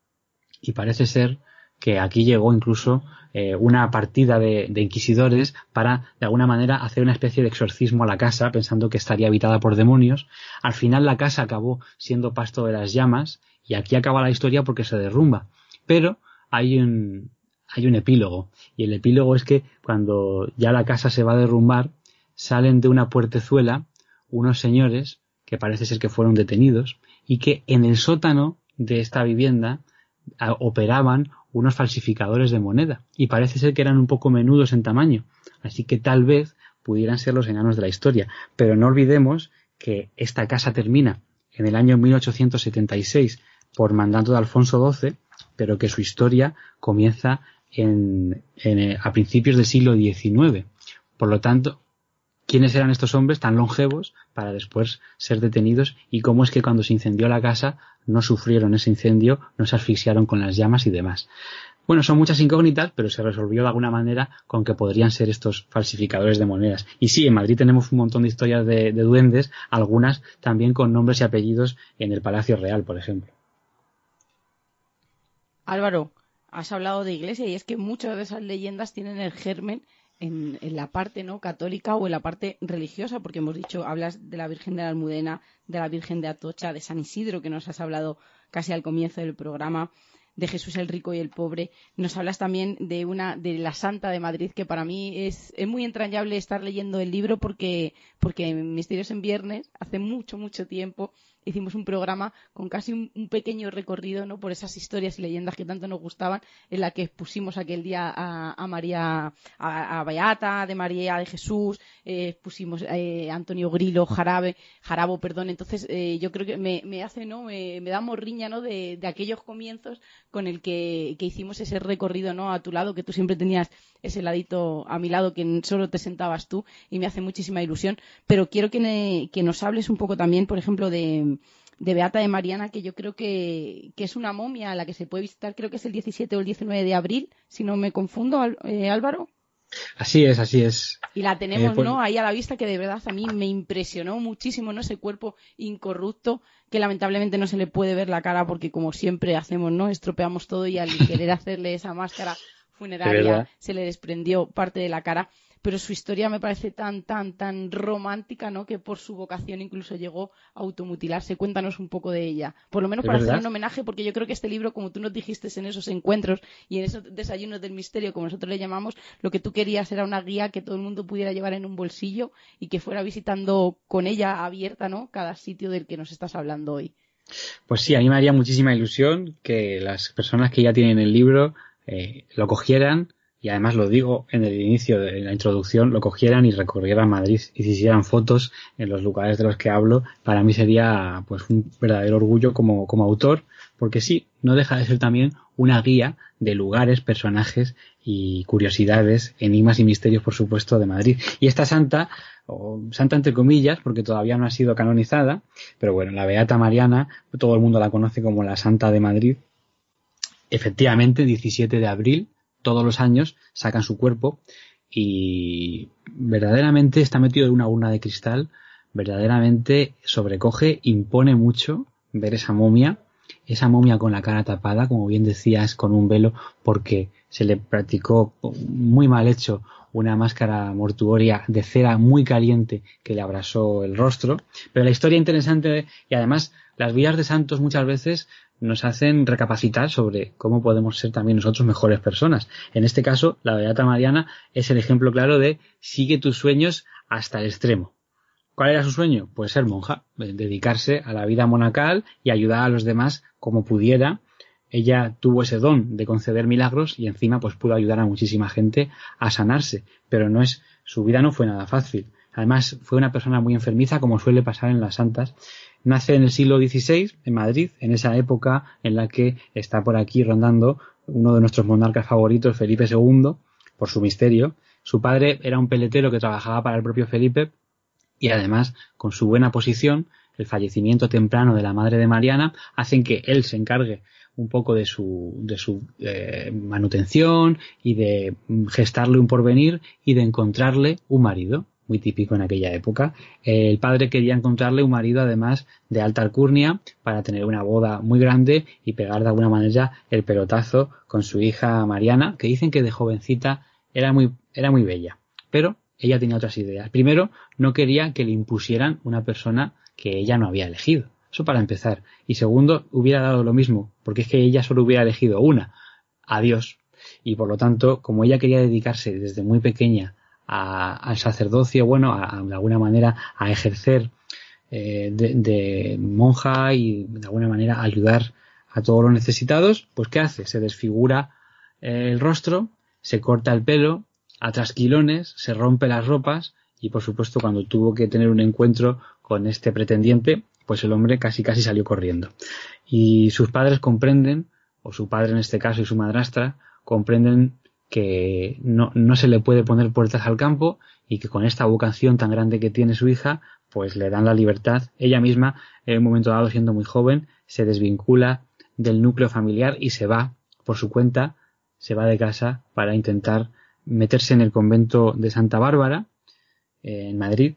y parece ser que aquí llegó incluso eh, una partida de, inquisidores para, de alguna manera, hacer una especie de exorcismo a la casa, pensando que estaría habitada por demonios. Al final la casa acabó siendo pasto de las llamas, y aquí acaba la historia porque se derrumba. Pero hay un, hay un epílogo, y el epílogo es que cuando ya la casa se va a derrumbar, salen de una puertezuela unos señores que parece ser que fueron detenidos y que en el sótano de esta vivienda operaban unos falsificadores de moneda y parece ser que eran un poco menudos en tamaño, así que tal vez pudieran ser los enanos de la historia. Pero no olvidemos que esta casa termina en el año 1876 por mandato de Alfonso XII, pero que su historia comienza en, eh, a principios del siglo XIX. Por lo tanto, quiénes eran estos hombres tan longevos para después ser detenidos y cómo es que cuando se incendió la casa no sufrieron ese incendio, no se asfixiaron con las llamas y demás. Bueno, son muchas incógnitas, pero se resolvió de alguna manera con que podrían ser estos falsificadores de monedas. Y sí, en Madrid tenemos un montón de historias de, de duendes, algunas también con nombres y apellidos en el Palacio Real, por ejemplo. Álvaro, has hablado de iglesia y es que muchas de esas leyendas tienen el germen en, la parte no católica o en la parte religiosa, porque hemos dicho, hablas de la Virgen de la Almudena, de la Virgen de Atocha, de San Isidro, que nos has hablado casi al comienzo del programa, de Jesús el rico y el pobre. Nos hablas también de una de la Santa de Madrid que para mí es, es muy entrañable estar leyendo el libro porque porque en Misterios en Viernes hace mucho mucho tiempo hicimos un programa con casi un, pequeño recorrido ¿no? por esas historias y leyendas que tanto nos gustaban, en la que pusimos aquel día a, María, a, Beata, de María de Jesús, eh, pusimos eh, Antonio Grilo, Jarabe, Jarabo, perdón. Entonces, eh, yo creo que me, hace, ¿no? Me, da morriña, ¿no? De, aquellos comienzos con el que, hicimos ese recorrido, ¿no? A tu lado, que tú siempre tenías ese ladito a mi lado que solo te sentabas tú y me hace muchísima ilusión. Pero quiero que, que nos hables un poco también, por ejemplo, de, de Beata de Mariana, que yo creo que, es una momia a la que se puede visitar, creo que es el 17 o el 19 de abril, si no me confundo, eh, Álvaro. Así es, así es. Y la tenemos, eh, pues ¿no? Ahí a la vista que de verdad a mí me impresionó muchísimo, ¿no? Ese cuerpo incorrupto que lamentablemente no se le puede ver la cara porque como siempre hacemos, ¿no? Estropeamos todo y al querer hacerle esa máscara funeraria se le desprendió parte de la cara pero su historia me parece tan, tan, tan romántica, ¿no? Que por su vocación incluso llegó a automutilarse. Cuéntanos un poco de ella. Por lo menos para hacer un homenaje, porque yo creo que este libro, como tú nos dijiste en esos encuentros y en esos desayunos del misterio, como nosotros le llamamos, lo que tú querías era una guía que todo el mundo pudiera llevar en un bolsillo y que fuera visitando con ella abierta, ¿no? Cada sitio del que nos estás hablando hoy. Pues sí, a mí me haría muchísima ilusión que las personas que ya tienen el libro eh, lo cogieran, y además lo digo en el inicio de la introducción, lo cogieran y recorrieran Madrid y se hicieran fotos en los lugares de los que hablo, para mí sería pues un verdadero orgullo como, como autor, porque sí, no deja de ser también una guía de lugares, personajes y curiosidades, enigmas y misterios, por supuesto, de Madrid. Y esta santa, o santa entre comillas, porque todavía no ha sido canonizada, pero bueno, la Beata Mariana, todo el mundo la conoce como la Santa de Madrid. Efectivamente, 17 de abril todos los años sacan su cuerpo y verdaderamente está metido en una urna de cristal, verdaderamente sobrecoge, impone mucho ver esa momia, esa momia con la cara tapada, como bien decías, con un velo, porque se le practicó muy mal hecho una máscara mortuoria de cera muy caliente que le abrasó el rostro. Pero la historia interesante y además las vidas de santos muchas veces nos hacen recapacitar sobre cómo podemos ser también nosotros mejores personas. En este caso, la Beata Mariana es el ejemplo claro de sigue tus sueños hasta el extremo. ¿Cuál era su sueño? Pues ser monja, dedicarse a la vida monacal y ayudar a los demás como pudiera. Ella tuvo ese don de conceder milagros y encima pues pudo ayudar a muchísima gente a sanarse, pero no es su vida no fue nada fácil. Además fue una persona muy enfermiza como suele pasar en las santas Nace en el siglo XVI, en Madrid, en esa época en la que está por aquí rondando uno de nuestros monarcas favoritos, Felipe II, por su misterio. Su padre era un peletero que trabajaba para el propio Felipe y además, con su buena posición, el fallecimiento temprano de la madre de Mariana hacen que él se encargue un poco de su, de su eh, manutención y de gestarle un porvenir y de encontrarle un marido muy típico en aquella época. El padre quería encontrarle un marido además de alta alcurnia para tener una boda muy grande y pegar de alguna manera el pelotazo con su hija Mariana, que dicen que de jovencita era muy, era muy bella. Pero ella tenía otras ideas. Primero, no quería que le impusieran una persona que ella no había elegido. Eso para empezar. Y segundo, hubiera dado lo mismo, porque es que ella solo hubiera elegido una, a Dios. Y por lo tanto, como ella quería dedicarse desde muy pequeña al sacerdocio, bueno, a, de alguna manera a ejercer eh, de, monja y de alguna manera ayudar a todos los necesitados, pues ¿qué hace? Se desfigura eh, el rostro, se corta el pelo, a trasquilones, se rompe las ropas y por supuesto cuando tuvo que tener un encuentro con este pretendiente, pues el hombre casi casi salió corriendo. Y sus padres comprenden, o su padre en este caso y su madrastra, comprenden que no, no se le puede poner puertas al campo y que con esta vocación tan grande que tiene su hija, pues le dan la libertad. Ella misma, en un momento dado, siendo muy joven, se desvincula del núcleo familiar y se va por su cuenta, se va de casa para intentar meterse en el convento de Santa Bárbara, eh, en Madrid.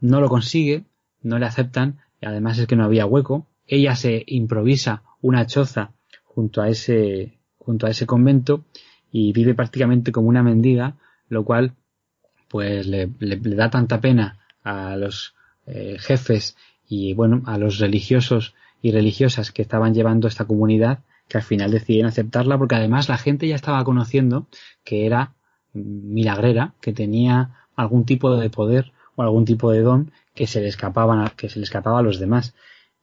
No lo consigue, no le aceptan, y además es que no había hueco. Ella se improvisa una choza junto a ese, junto a ese convento y vive prácticamente como una mendiga, lo cual pues le, da tanta pena a los eh, jefes y bueno, a los religiosos y religiosas que estaban llevando esta comunidad que al final deciden aceptarla porque además la gente ya estaba conociendo que era milagrera, que tenía algún tipo de poder o algún tipo de don que se le escapaban que se le escapaba a los demás.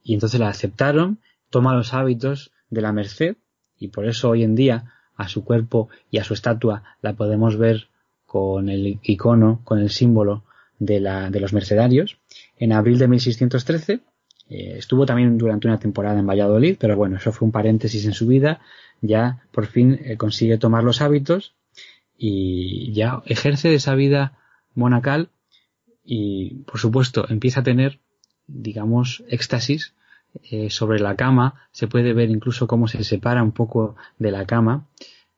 Y entonces la aceptaron, toma los hábitos de la merced y por eso hoy en día a su cuerpo y a su estatua la podemos ver con el icono, con el símbolo de, la, de los mercedarios. En abril de 1613 eh, estuvo también durante una temporada en Valladolid, pero bueno, eso fue un paréntesis en su vida. Ya por fin eh, consigue tomar los hábitos y ya ejerce esa vida monacal y por supuesto empieza a tener digamos éxtasis eh, sobre la cama. Se puede ver incluso cómo se separa un poco de la cama.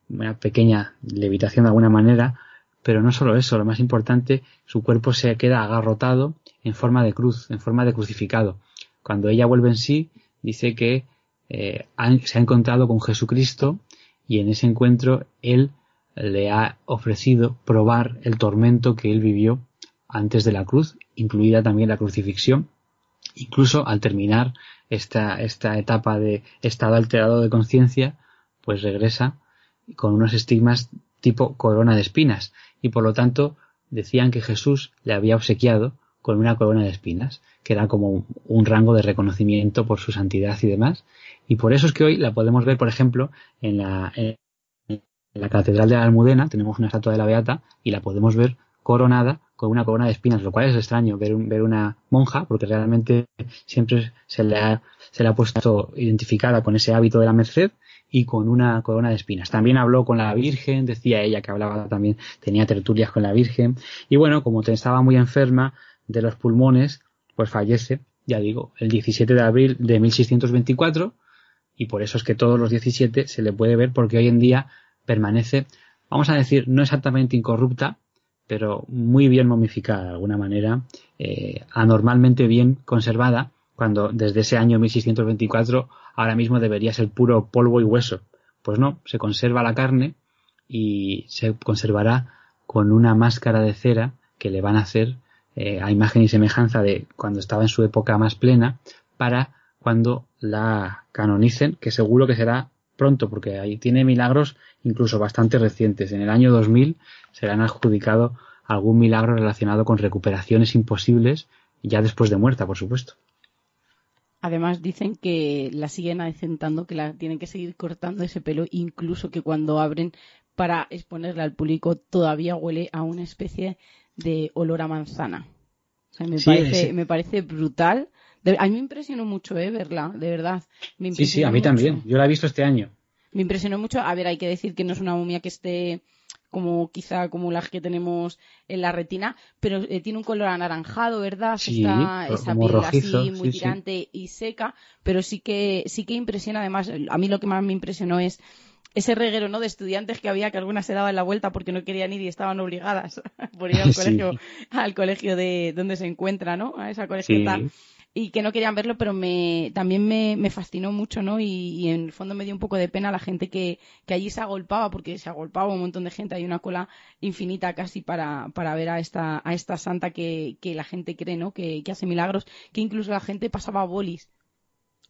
Una pequeña levitación de alguna manera. Pero no solo eso lo más importante su cuerpo se queda agarrotado en forma de cruz en forma de crucificado. Cuando ella vuelve en sí dice que eh, se ha encontrado con Jesucristo y en ese encuentro él le ha ofrecido probar el tormento que él vivió antes de la cruz, incluida también la crucifixión. Incluso al terminar esta, esta etapa de estado alterado de conciencia, pues regresa con unos estigmas tipo corona de espinas. Y por lo tanto decían que Jesús le había obsequiado con una corona de espinas, que era como un, rango de reconocimiento por su santidad y demás. Y por eso es que hoy la podemos ver, por ejemplo, en la, en la Catedral de la Almudena tenemos una estatua de la Beata y la podemos ver coronada con una corona de espinas, lo cual es extraño ver, ver una monja, porque realmente siempre se le, ha, se le ha puesto identificada con ese hábito de la merced y con una corona de espinas. También habló con la Virgen, decía ella que hablaba también, tenía tertulias con la Virgen. Y bueno, como estaba muy enferma de los pulmones, pues fallece, ya digo, el 17 de abril de 1624, y por eso es que todos los 17 se le puede ver, porque hoy en día permanece, vamos a decir, no exactamente incorrupta, pero muy bien momificada de alguna manera, eh, anormalmente bien conservada, cuando desde ese año 1624 ahora mismo debería ser puro polvo y hueso. Pues no, se conserva la carne y se conservará con una máscara de cera que le van a hacer eh, a imagen y semejanza de cuando estaba en su época más plena para cuando la canonicen, que seguro que será pronto, porque ahí tiene milagros incluso bastante recientes. En el año 2000 se le han adjudicado algún milagro relacionado con recuperaciones imposibles, ya después de muerta, por supuesto. Además dicen que la siguen adecentando, que la tienen que seguir cortando ese pelo, incluso que cuando abren para exponerla al público todavía huele a una especie de olor a manzana. me, parece, me parece brutal a mí me impresionó mucho, ¿eh? Verla, de verdad. sí, sí, a mí también. Yo la he visto este año. Me impresionó mucho. A ver, hay que decir que no es una momia que esté como quizá como las que tenemos en la retina, pero eh, tiene un color anaranjado, ¿verdad? Sí, Está esa piel así muy tirante y seca, pero sí que sí que impresiona además, a mí lo que más me impresionó es ese reguero ¿no? de estudiantes que había que algunas se daban la vuelta porque no querían ir y estaban obligadas por ir al colegio, al colegio de donde se encuentra, ¿no? A esa colegiata y que no querían verlo, pero me, también me, me fascinó mucho, ¿no? Y, en el fondo me dio un poco de pena la gente que, que allí se agolpaba, porque se agolpaba un montón de gente, hay una cola infinita casi para, para ver a esta, a esta santa que, que la gente cree, ¿no? Que, que hace milagros, que incluso la gente pasaba bolis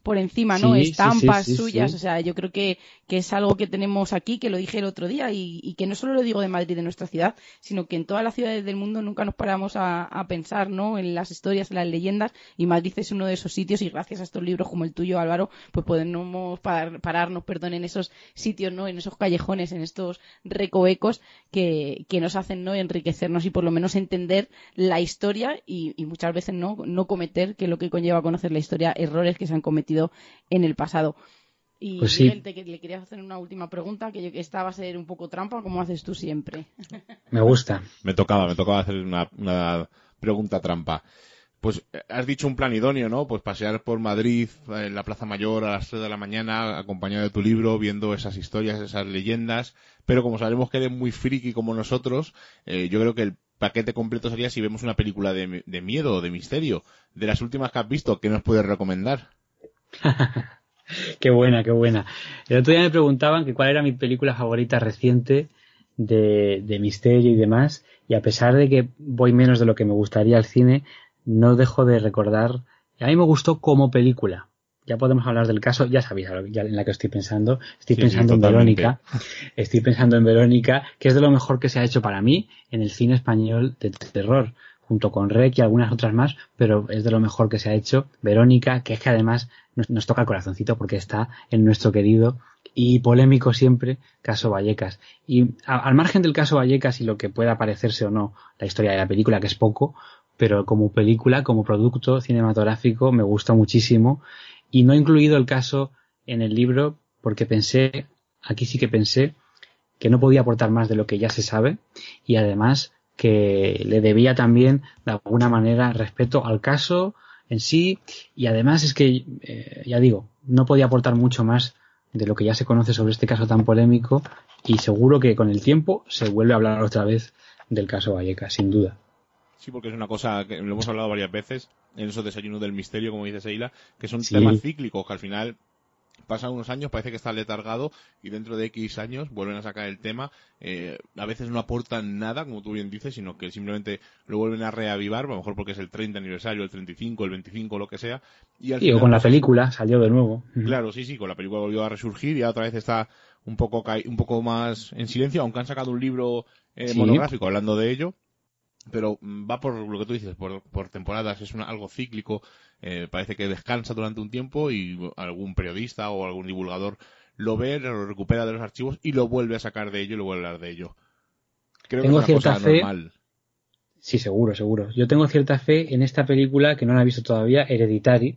por encima, ¿no? Estampas suyas, o sea, yo creo que, que, es algo que tenemos aquí, que lo dije el otro día, y, que no solo lo digo de Madrid, de nuestra ciudad, sino que en todas las ciudades del mundo nunca nos paramos a, a, pensar, ¿no? En las historias, en las leyendas, y Madrid es uno de esos sitios, y gracias a estos libros como el tuyo, Álvaro, pues podemos pararnos, perdón, en esos sitios, ¿no? En esos callejones, en estos recovecos que, que nos hacen, ¿no? Enriquecernos y por lo menos entender la historia y, y muchas veces no, no cometer, que es lo que conlleva conocer la historia, errores que se han cometido en el pasado. Y pues le querías hacer una última pregunta, que, esta va a ser un poco trampa, como haces tú siempre. Me gusta. me tocaba, me tocaba hacer una, pregunta trampa. Pues eh, has dicho un plan idóneo, ¿no? Pues pasear por Madrid, en la Plaza Mayor a las 3 de la mañana, acompañado de tu libro, viendo esas historias, esas leyendas. Pero como sabemos que eres muy friki como nosotros, eh, yo creo que el paquete completo sería si vemos una película de, de miedo o de misterio. De las últimas que has visto, ¿qué nos puedes recomendar? qué buena, qué buena. El otro día me preguntaban que cuál era mi película favorita reciente de, misterio y demás, Y a pesar de que voy menos de lo que me gustaría al cine, no dejo de recordar. A mí me gustó como película. Ya podemos hablar del caso, ya sabéis ya en la que estoy pensando. Estoy Sí, pensando sí, en. Verónica. Estoy pensando en Verónica, que es de lo mejor que se ha hecho para mí en el cine español de terror, junto con Rec y algunas otras más, pero es de lo mejor que se ha hecho. Verónica, que es que además nos, toca el corazoncito porque está en nuestro querido y polémico siempre caso Vallecas. Y al margen del caso Vallecas y lo que pueda parecerse o no la historia de la película, que es poco, pero como película, como producto cinematográfico, me gusta muchísimo. Y no he incluido el caso en el libro porque pensé, aquí sí que pensé, que no podía aportar más de lo que ya se sabe y además que le debía también de alguna manera respeto al caso en sí y además es que eh, ya digo no podía aportar mucho más de lo que ya se conoce sobre este caso tan polémico y seguro que con el tiempo se vuelve a hablar otra vez del caso Vallecas sin duda Sí, porque es una cosa que lo hemos hablado varias veces en esos desayunos del misterio, como dice Seila, que son Sí. temas cíclicos que al final pasan unos años, parece que está letargado y dentro de X años vuelven a sacar el tema. eh, a veces no aportan nada, como tú bien dices, sino que simplemente lo vuelven a reavivar, a lo mejor porque es el 30 aniversario, el 35, el 25, lo que sea. Y al o con la pues, película salió de nuevo Claro, sí, sí, con la película volvió a resurgir y otra vez está un poco ca- un poco más en silencio, aunque han sacado un libro eh, Sí. monográfico hablando de ello, pero mm, va por lo que tú dices, por, por temporadas, es una- algo cíclico, eh, parece que descansa durante un tiempo y algún periodista o algún divulgador lo ve, lo recupera de los archivos y lo vuelve a sacar de ello y lo vuelve a hablar de ello. Creo Tengo que es una cierta cosa fe- normal. Sí, seguro, seguro. Yo tengo cierta fe en esta película que no la he visto todavía, Hereditary,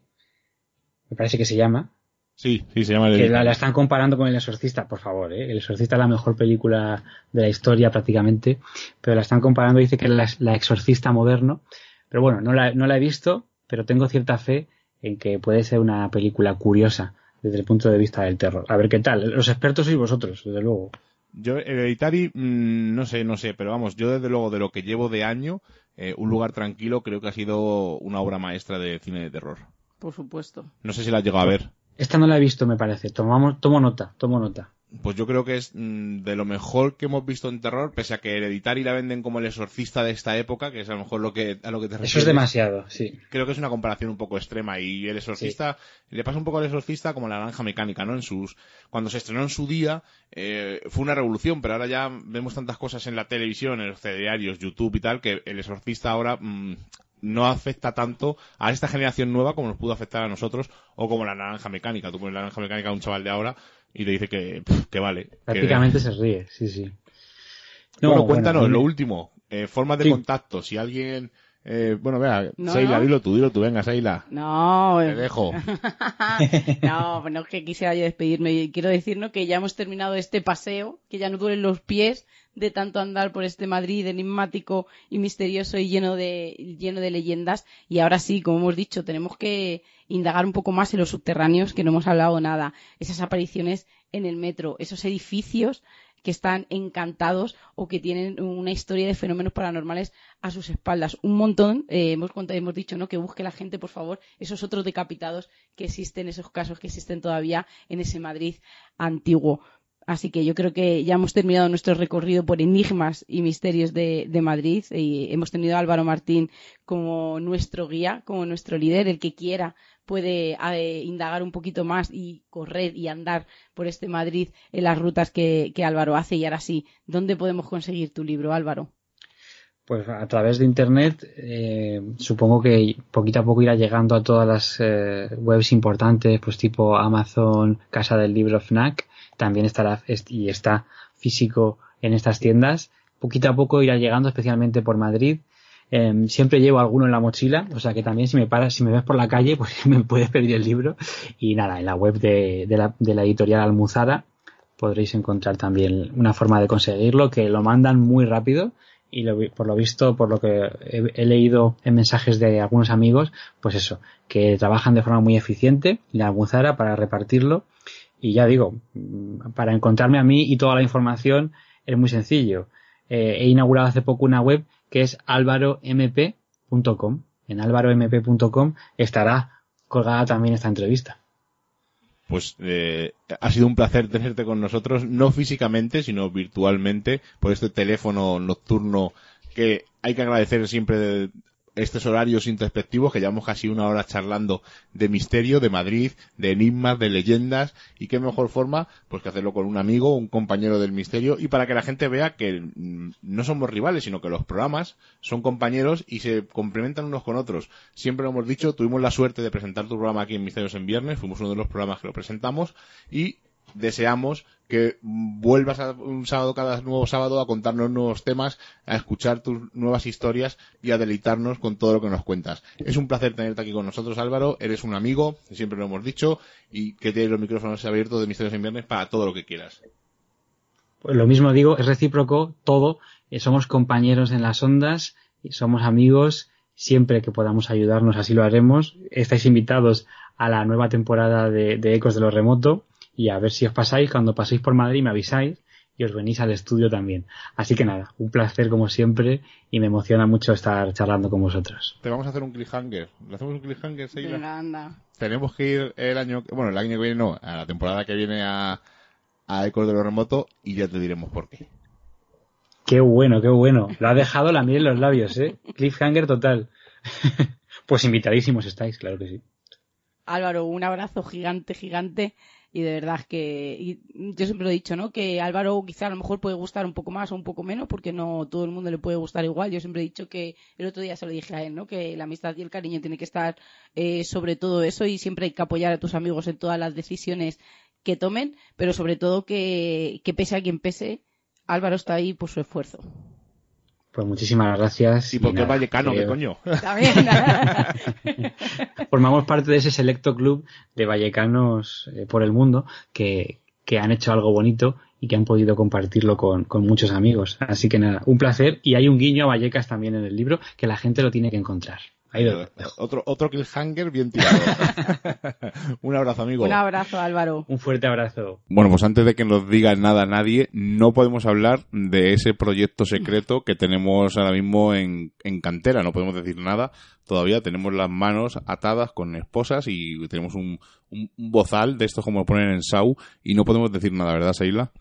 me parece que se llama, Sí, sí, se llama el que la, editado. la están comparando con El Exorcista, por favor, ¿eh? El Exorcista es la mejor película de la historia prácticamente, pero la están comparando, dice que es la, la Exorcista moderno, pero bueno, no la, no la he visto, pero tengo cierta fe en que puede ser una película curiosa desde el punto de vista del terror. A ver qué tal, los expertos sois vosotros, desde luego. Yo, Hereditary, mm, no sé, no sé, pero vamos, yo desde luego de lo que llevo de año, eh, Un lugar tranquilo creo que ha sido una obra maestra de cine de terror. Por supuesto. No sé si la has llegado a ver. Esta no la he visto, me parece. Tomamos, tomo nota, tomo nota. Pues yo creo que es mm, de lo mejor que hemos visto en terror, pese a que Hereditary la venden como el exorcista de esta época, que es a lo mejor lo que, a lo que te refieres. Eso es demasiado, sí. Creo que es una comparación un poco extrema y el exorcista le pasa un poco al exorcista como la naranja mecánica, ¿no? En sus cuando se estrenó en su día eh, fue una revolución, pero ahora ya vemos tantas cosas en la televisión, en los telediarios, YouTube y tal que el exorcista ahora mm, no afecta tanto a esta generación nueva como nos pudo afectar a nosotros o como la naranja mecánica. Tú pones la naranja mecánica a un chaval de ahora y le dice que, que vale. que- Prácticamente se ríe, sí, sí. bueno, cuéntanos, lo último, eh, formas de Sí. contacto. Si alguien, eh, bueno, vea, No, Seila, no. dilo tú, dilo tú, venga, Seila. No, Te dejo. no, no es que quisiera yo despedirme. Quiero decirnos que ya hemos terminado este paseo, que ya no duelen los pies de tanto andar por este Madrid enigmático y misterioso y lleno de, lleno de leyendas. Y ahora sí, como hemos dicho, tenemos que indagar un poco más en los subterráneos, que no hemos hablado nada. Esas apariciones en el metro, esos edificios que están encantados o que tienen una historia de fenómenos paranormales a sus espaldas. Un montón, eh, hemos, hemos dicho, ¿no? Que busque la gente, por favor, esos otros decapitados que existen, esos casos que existen todavía en ese Madrid antiguo. Así que yo creo que ya hemos terminado nuestro recorrido por enigmas y misterios de, de Madrid y hemos tenido a Álvaro Martín como nuestro guía, como nuestro líder, el que quiera puede eh, indagar un poquito más y correr y andar por este Madrid en las rutas que, que Álvaro hace. Y ahora sí, ¿dónde podemos conseguir tu libro, Álvaro? Pues a través de internet, eh, supongo que poquito a poco irá llegando a todas las eh, webs importantes, pues tipo Amazon, Casa del Libro, Fnac. También estará est- y está físico en estas tiendas. Poquito a poco irá llegando, especialmente por Madrid. Eh, siempre llevo alguno en la mochila, o sea que también si me paras, si me ves por la calle, pues me puedes pedir el libro. Y nada, en la web de, de la, de la editorial Almuzara podréis encontrar también una forma de conseguirlo, que lo mandan muy rápido y lo por lo visto, por lo que he, leído en mensajes de algunos amigos, pues eso, que trabajan de forma muy eficiente en la Almuzara para repartirlo. Y ya digo, mm, para encontrarme a mí y toda la información es muy sencillo. Eh, he inaugurado hace poco una web que es alvaromp.com. En alvaromp.com estará colgada también esta entrevista. Pues eh, ha sido un placer tenerte con nosotros, no físicamente, sino virtualmente, por este teléfono nocturno que hay que agradecer siempre estos horarios introspectivos que llevamos casi una hora charlando de misterio, de Madrid, de enigmas, de leyendas y qué mejor forma pues que hacerlo con un amigo, un compañero del misterio y para que la gente vea que mm, no somos rivales, sino que los programas son compañeros y se complementan unos con otros. Siempre lo hemos dicho, tuvimos la suerte de presentar tu programa aquí en Misterios en Viernes, fuimos uno de los programas que lo presentamos y deseamos que vuelvas a un sábado cada nuevo sábado a contarnos nuevos temas, a escuchar tus nuevas historias y a deleitarnos con todo lo que nos cuentas. Es un placer tenerte aquí con nosotros, Álvaro. Eres un amigo, siempre lo hemos dicho, y que tienes los micrófonos abiertos de Misterios en Viernes para todo lo que quieras. Pues lo mismo digo, es recíproco todo. Eh, somos compañeros en las ondas, somos amigos. Siempre que podamos ayudarnos, así lo haremos. Estáis invitados a la nueva temporada de, de Ecos de lo Remoto y a ver si os pasáis, cuando paséis por Madrid me avisáis y os venís al estudio también. Así que nada, un placer como siempre y me emociona mucho estar charlando con vosotros. Te vamos a hacer un cliffhanger. ¿Le hacemos un cliffhanger, Seila? Venga, anda. Tenemos que ir el año, bueno, el año que viene no, a la temporada que viene a, a Ecos de lo Remoto y ya te diremos por qué. Qué bueno, qué bueno. Lo ha dejado la miel en los labios, ¿eh? Cliffhanger total. pues invitadísimos estáis, claro que sí. Álvaro, un abrazo gigante, gigante. Y de verdad que, y yo siempre lo he dicho, ¿no? Que Álvaro quizá a lo mejor puede gustar un poco más o un poco menos, porque no todo el mundo le puede gustar igual. Yo siempre he dicho que, el otro día se lo dije a él, ¿no? Que la amistad y el cariño tiene que estar eh, sobre todo eso y siempre hay que apoyar a tus amigos en todas las decisiones que tomen, pero sobre todo que, que pese a quien pese, Álvaro está ahí por su esfuerzo. Pues muchísimas gracias. ¿Y por qué nada, Vallecano? que- ¿Qué coño? También. Formamos parte de ese selecto club de vallecanos eh, por el mundo que, que han hecho algo bonito y que han podido compartirlo con, con muchos amigos. Así que nada, un placer. Y hay un guiño a Vallecas también en el libro que la gente lo tiene que encontrar. Ahí lo dejo. Otro, otro cliffhanger bien tirado. un abrazo, amigo. Un abrazo, Álvaro. Un fuerte abrazo. Bueno, pues antes de que nos diga nada nadie, no podemos hablar de ese proyecto secreto que tenemos ahora mismo en, en cantera. No podemos decir nada. Todavía tenemos las manos atadas con esposas y tenemos un, un, un bozal de estos como lo ponen en SAU y no podemos decir nada, ¿verdad, Seila?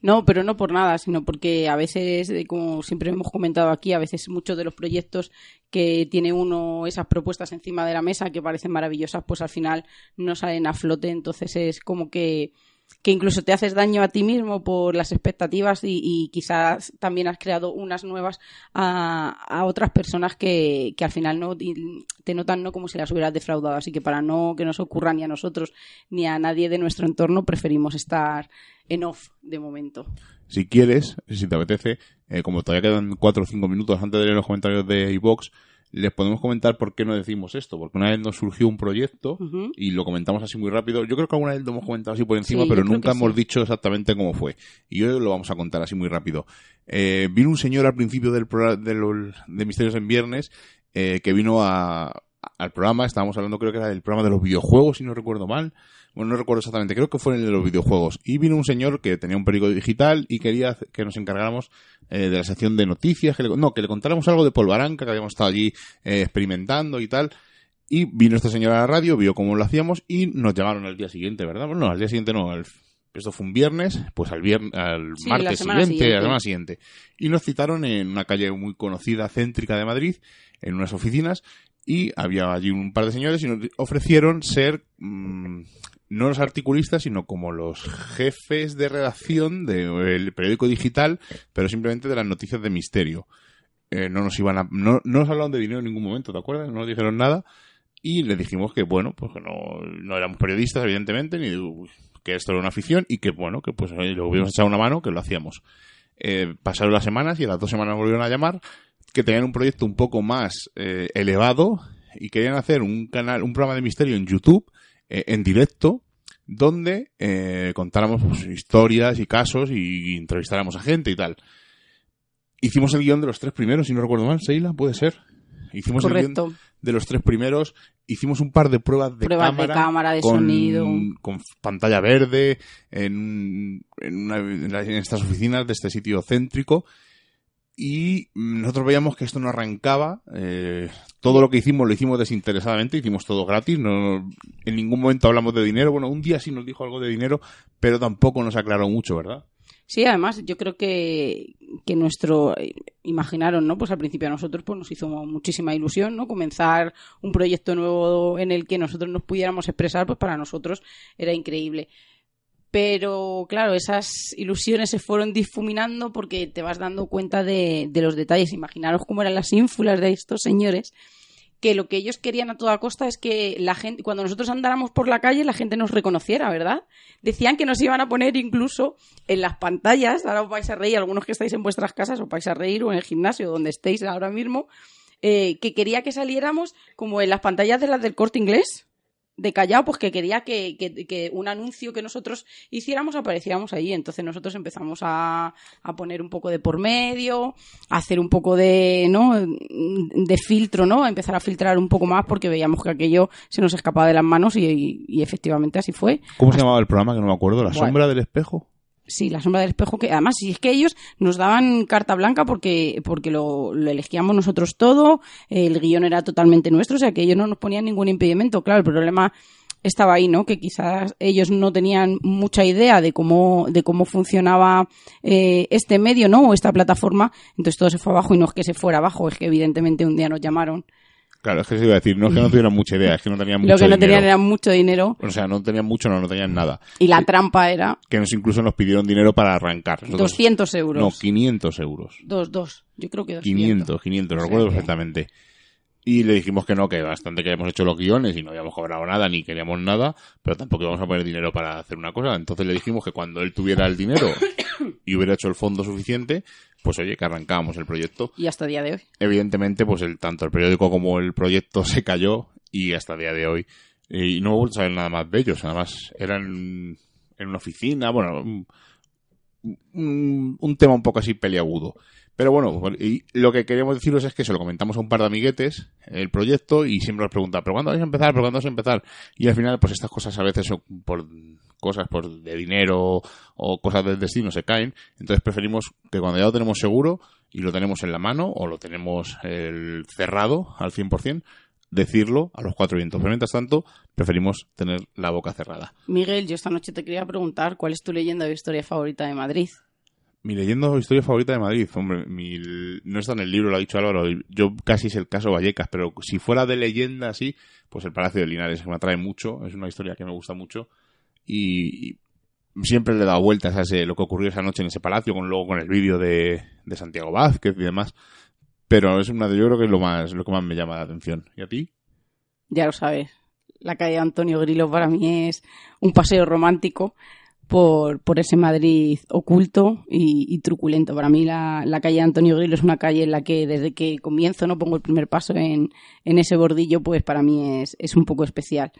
No, pero no por nada, sino porque a veces, eh, como siempre hemos comentado aquí, a veces muchos de los proyectos que tiene uno esas propuestas encima de la mesa que parecen maravillosas, pues al final no salen a flote, entonces es como que, que incluso te haces daño a ti mismo por las expectativas y, quizás también has creado unas nuevas a, otras personas que, que al final no te notan no como si las hubieras defraudado, así que para no que nos ocurra ni a nosotros ni a nadie de nuestro entorno preferimos estar en off de momento. Si quieres, si te apetece, eh, como todavía quedan 4 o 5 minutos antes de leer los comentarios de iVox, les podemos comentar por qué no decimos esto. Porque una vez nos surgió un proyecto y lo comentamos así muy rápido. Yo creo que alguna vez lo hemos comentado así por encima, Sí, pero nunca hemos sí. dicho exactamente cómo fue. Y hoy lo vamos a contar así muy rápido. Eh, vino un señor al principio del de, de Misterios en Viernes eh, que vino a, al programa. Estábamos hablando, creo que era del programa de los videojuegos, si no recuerdo mal. Bueno, no recuerdo exactamente, creo que fue el de los videojuegos. Y vino un señor que tenía un periódico digital y quería que nos encargáramos eh, de la sección de noticias, que le, no, que le contáramos algo de Polvaranca, que habíamos estado allí eh, experimentando y tal. Y vino este señor a la radio, vio cómo lo hacíamos y nos llamaron al día siguiente, ¿verdad? Bueno, no, al día siguiente no, al- esto fue un viernes, pues al viernes, al Sí, martes siguiente, siguiente. la semana siguiente. Y nos citaron en una calle muy conocida, céntrica de Madrid, en unas oficinas, y había allí un par de señores y nos ofrecieron ser mm, no los articulistas, sino como los jefes de redacción del periódico digital, pero simplemente de las noticias de misterio. Eh, no nos iban a, no, no nos hablaron de dinero en ningún momento, ¿te acuerdas? No nos dijeron nada. Y les dijimos que, bueno, pues que no, no éramos periodistas, evidentemente, ni que esto era una afición y que, bueno, que pues eh, lo hubiéramos echado una mano, que lo hacíamos. Eh, pasaron las semanas y a las dos semanas volvieron a llamar que tenían un proyecto un poco más eh, elevado y querían hacer un canal, un programa de misterio en YouTube, eh, en directo, donde eh, contáramos pues, historias y casos y entrevistáramos a gente y tal. Hicimos el guion de los tres primeros, si no recuerdo mal, Seila, puede ser. Hicimos el guion de los tres primeros, hicimos un par de pruebas de Pruebas cámara. de cámara, de con, sonido. con pantalla verde en, en, una- en la- en estas oficinas de este sitio céntrico y mm, nosotros veíamos que esto no arrancaba eh, todo lo que hicimos lo hicimos desinteresadamente hicimos todo gratis no en ningún momento hablamos de dinero bueno un día sí nos dijo algo de dinero pero tampoco nos aclaró mucho verdad Sí, además yo creo que, que nuestro imaginaron, ¿no? Pues al principio a nosotros pues nos hizo muchísima ilusión, ¿no? Comenzar un proyecto nuevo en el que nosotros nos pudiéramos expresar, pues para nosotros era increíble. Pero claro, esas ilusiones se fueron difuminando porque te vas dando cuenta de, los detalles. Imaginaros cómo eran las ínfulas de estos señores que lo que ellos querían a toda costa es que la gente, cuando nosotros andáramos por la calle, la gente nos reconociera, ¿verdad? Decían que nos iban a poner incluso en las pantallas, ahora os vais a reír, algunos que estáis en vuestras casas os vais a reír, o en el gimnasio, donde estéis ahora mismo, eh, que quería que saliéramos como en las pantallas de las del corte inglés de Callao, pues que quería que, que, un anuncio que nosotros hiciéramos apareciéramos ahí. Entonces nosotros empezamos a, a, poner un poco de por medio, a hacer un poco de, ¿no? de filtro, ¿no? A empezar a filtrar un poco más porque veíamos que aquello se nos escapaba de las manos y, y, efectivamente así fue. ¿Cómo se llamaba el programa? Que no me acuerdo. ¿La sombra del espejo? Sí, la sombra del espejo, que además, si es que ellos nos daban carta blanca porque, porque lo, lo, elegíamos nosotros todo, el guion era totalmente nuestro, o sea que ellos no nos ponían ningún impedimento. Claro, el problema estaba ahí, ¿no? Que quizás ellos no tenían mucha idea de cómo, de cómo funcionaba eh, este medio, ¿no? O esta plataforma, entonces todo se fue abajo y no es que se fuera abajo, es que evidentemente un día nos llamaron Claro, es que se iba a decir, no es que no tuvieran mucha idea, es que no tenían mucho Lo que no dinero. tenían era mucho dinero. O sea, no tenían mucho, no, no tenían nada. Y la trampa era... Que nos incluso nos pidieron dinero para arrancar. Nosotros, 200 euros. No, 500 euros. Dos, dos. Yo creo que 200. 500, 500, lo recuerdo perfectamente. Y le dijimos que no, que bastante que habíamos hecho los guiones y no habíamos cobrado nada ni queríamos nada, pero tampoco íbamos a poner dinero para hacer una cosa. Entonces le dijimos que cuando él tuviera el dinero y hubiera hecho el fondo suficiente, pues oye, que arrancábamos el proyecto. Y hasta el día de hoy. Evidentemente, pues el, tanto el periódico como el proyecto se cayó y hasta el día de hoy. Y no he vuelto a saber nada más de ellos. Además, eran en una oficina, bueno, un, tema un poco así peliagudo. Pero bueno, y lo que queríamos deciros es que se lo comentamos a un par de amiguetes el proyecto y siempre nos preguntan, ¿pero cuándo vais a empezar? ¿pero cuándo vais a empezar? Y al final, pues estas cosas a veces son por cosas por de dinero o cosas del destino se caen. Entonces preferimos que cuando ya lo tenemos seguro y lo tenemos en la mano o lo tenemos el cerrado al 100%, decirlo a los cuatro vientos. Pero mientras tanto, preferimos tener la boca cerrada. Miguel, yo esta noche te quería preguntar cuál es tu leyenda de historia favorita de Madrid. Mi leyenda o historia favorita de Madrid, hombre, mi, no está en el libro, lo ha dicho Álvaro, yo casi es el caso Vallecas, pero si fuera de leyenda así, pues el Palacio de Linares, que me atrae mucho, es una historia que me gusta mucho y, y siempre le he dado vueltas a ese, lo que ocurrió esa noche en ese palacio, con luego con el vídeo de, de Santiago Vázquez y demás, pero es una de, yo creo que es lo más, lo que más me llama la atención. ¿Y a ti? Ya lo sabes, la calle de Antonio Grillo para mí es un paseo romántico por, por ese Madrid oculto y, truculento. Para mí la, la, calle Antonio Grillo es una calle en la que desde que comienzo, no pongo el primer paso en, en ese bordillo, pues para mí es, es un poco especial.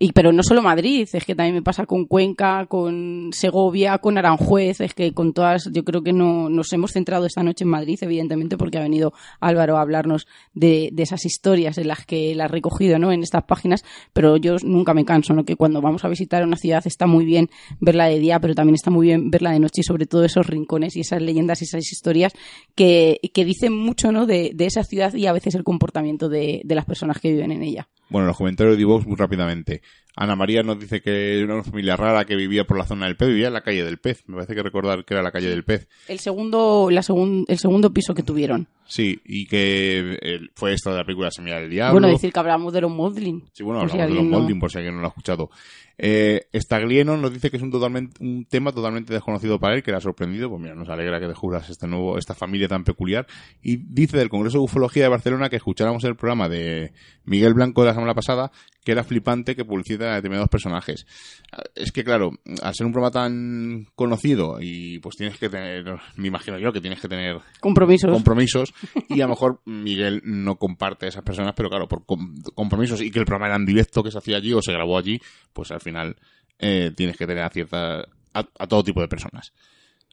Y, pero no solo Madrid, es que también me pasa con Cuenca, con Segovia, con Aranjuez, es que con todas, yo creo que no nos hemos centrado esta noche en Madrid, evidentemente, porque ha venido Álvaro a hablarnos de, de esas historias en las que él ha recogido, ¿no? En estas páginas, pero yo nunca me canso, ¿no? Que cuando vamos a visitar una ciudad está muy bien verla de día, pero también está muy bien verla de noche y sobre todo esos rincones y esas leyendas y esas historias que, que dicen mucho, ¿no? De, de esa ciudad y a veces el comportamiento de, de las personas que viven en ella. Bueno, los comentarios de Divox muy rápidamente. Ana María nos dice que era una familia rara que vivía por la zona del pez, vivía en la calle del pez. Me parece que recordar que era la calle del pez. El segundo, la segun, el segundo piso que tuvieron. Sí, y que el, fue esta de la película Semilla del Diablo. Bueno, decir que hablamos de los Moldling. Sí, bueno, hablamos si de los no... Por si alguien no lo ha escuchado. Eh, Staglieno nos dice que es un totalmente un tema totalmente desconocido para él, que le ha sorprendido. Pues mira, nos alegra que descubras este nuevo, esta familia tan peculiar. Y dice del Congreso de Ufología de Barcelona que escucháramos el programa de Miguel Blanco de la semana pasada, que era flipante que publicita a determinados personajes. Es que, claro, al ser un programa tan conocido y pues tienes que tener, me imagino yo que tienes que tener compromisos, compromisos y a lo mejor Miguel no comparte a esas personas, pero claro, por compromisos y que el programa era en directo que se hacía allí o se grabó allí, pues al final eh, tienes que tener a cierta a, a, todo tipo de personas.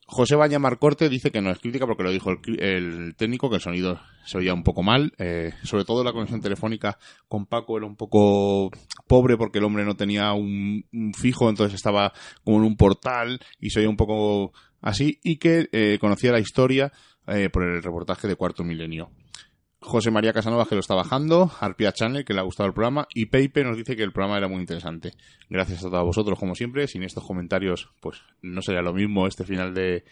José Baña Marcorte dice que no es crítica porque lo dijo el, técnico, que el sonido se oía un poco mal. Eh, sobre todo la conexión telefónica con Paco era un poco pobre porque el hombre no tenía un, un fijo, entonces estaba como en un portal y se oía un poco así. Y que eh, conocía la historia eh, por el reportaje de Cuarto Milenio. José María Casanova que lo está bajando, Arpia Channel que le ha gustado el programa y Peipe nos dice que el programa era muy interesante. Gracias a todos vosotros como siempre, sin estos comentarios pues no sería lo mismo este final de,